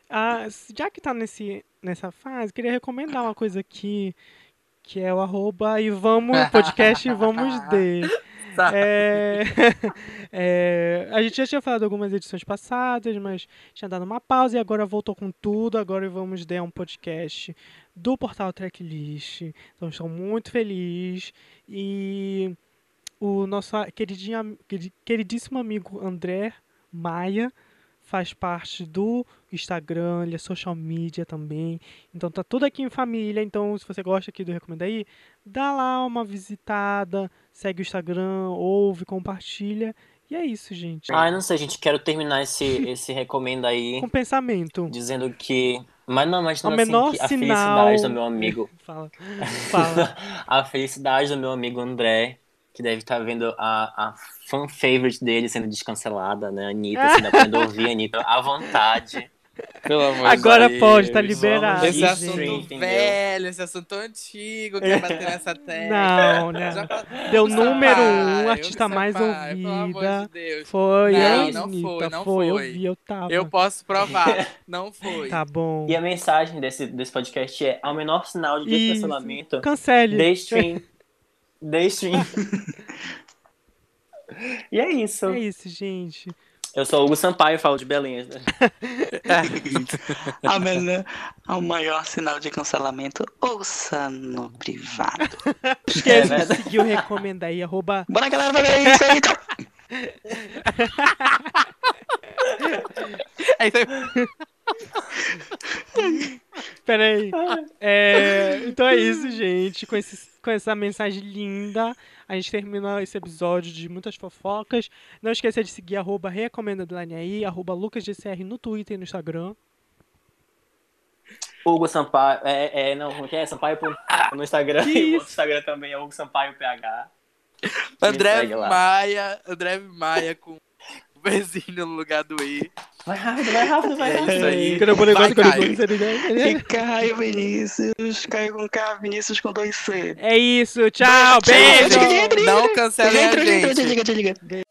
Ah, já que tá nesse, nessa fase, queria recomendar uma coisa aqui, que é o arroba e vamos, [LAUGHS] podcast e vamos de. É, [LAUGHS] é, a gente já tinha falado algumas edições passadas, mas tinha dado uma pausa e agora voltou com tudo. Agora vamos dar um podcast do portal Tracklist. Então estou muito feliz. E o nosso queridinho, queridíssimo amigo André Maia faz parte do Instagram, ele é social media também. Então tá tudo aqui em família. Então, se você gosta aqui do Recomenda aí, dá lá uma visitada, segue o Instagram, ouve, compartilha. E é isso, gente. Ai, não sei, gente. Quero terminar esse, esse recomendo aí Com pensamento. dizendo que. Mas não, mas O não menor assim, que a sinal. felicidade do meu amigo. [LAUGHS] Fala. Fala. [LAUGHS] a felicidade do meu amigo André, que deve estar vendo a, a fan favorite dele sendo descancelada, né? A Anitta, assim, dá pra ouvir a Anitta à vontade. Pelo amor Agora de pode, tá liberado. Esse assunto velho, esse assunto antigo, quer bater nessa tecla. Não, né? Já Deu o número um, Sampaio, artista mais amor ouvida. de Deus. Foi, Não, não Anitta, foi, não foi, eu vi, eu tava. Eu posso provar. [LAUGHS] Não foi. Tá bom. E a mensagem desse, desse podcast é: ao menor sinal de Isso. descancelamento, Cancele. dê stream. [LAUGHS] Stream. [LAUGHS] e é isso. É isso, gente. Eu sou o Hugo Sampaio, falo de Belinhas. [LAUGHS] Né? A menor, ao maior sinal de cancelamento, ouça no privado. Esquece de verdade. seguir o recomenda aí, arroba Bora, galera, vai ver isso aí. Tchau. [LAUGHS] É isso aí. Pera aí. É, então é isso, gente. Com, esse, com essa mensagem linda, a gente termina esse episódio de muitas fofocas. Não esqueça de seguir arroba recomenda aí, arroba lucasdcr no Twitter e no Instagram. Hugo Sampaio. É, é, não, como que é? Sampaio no Instagram. Que E [LAUGHS] o Instagram também é Hugo Sampaio PH. André. Maia, André Maia com o Vzinho no lugar do I. Vai rápido, vai rápido, vai É rápido. isso aí. Quando eu vou negócio, Vai, quando eu vou- Caio. E Caio Vinícius, Caio com K, Vinícius com dois C. É isso, tchau, beijo! Não cancelem a Gente. Diga, diga, diga.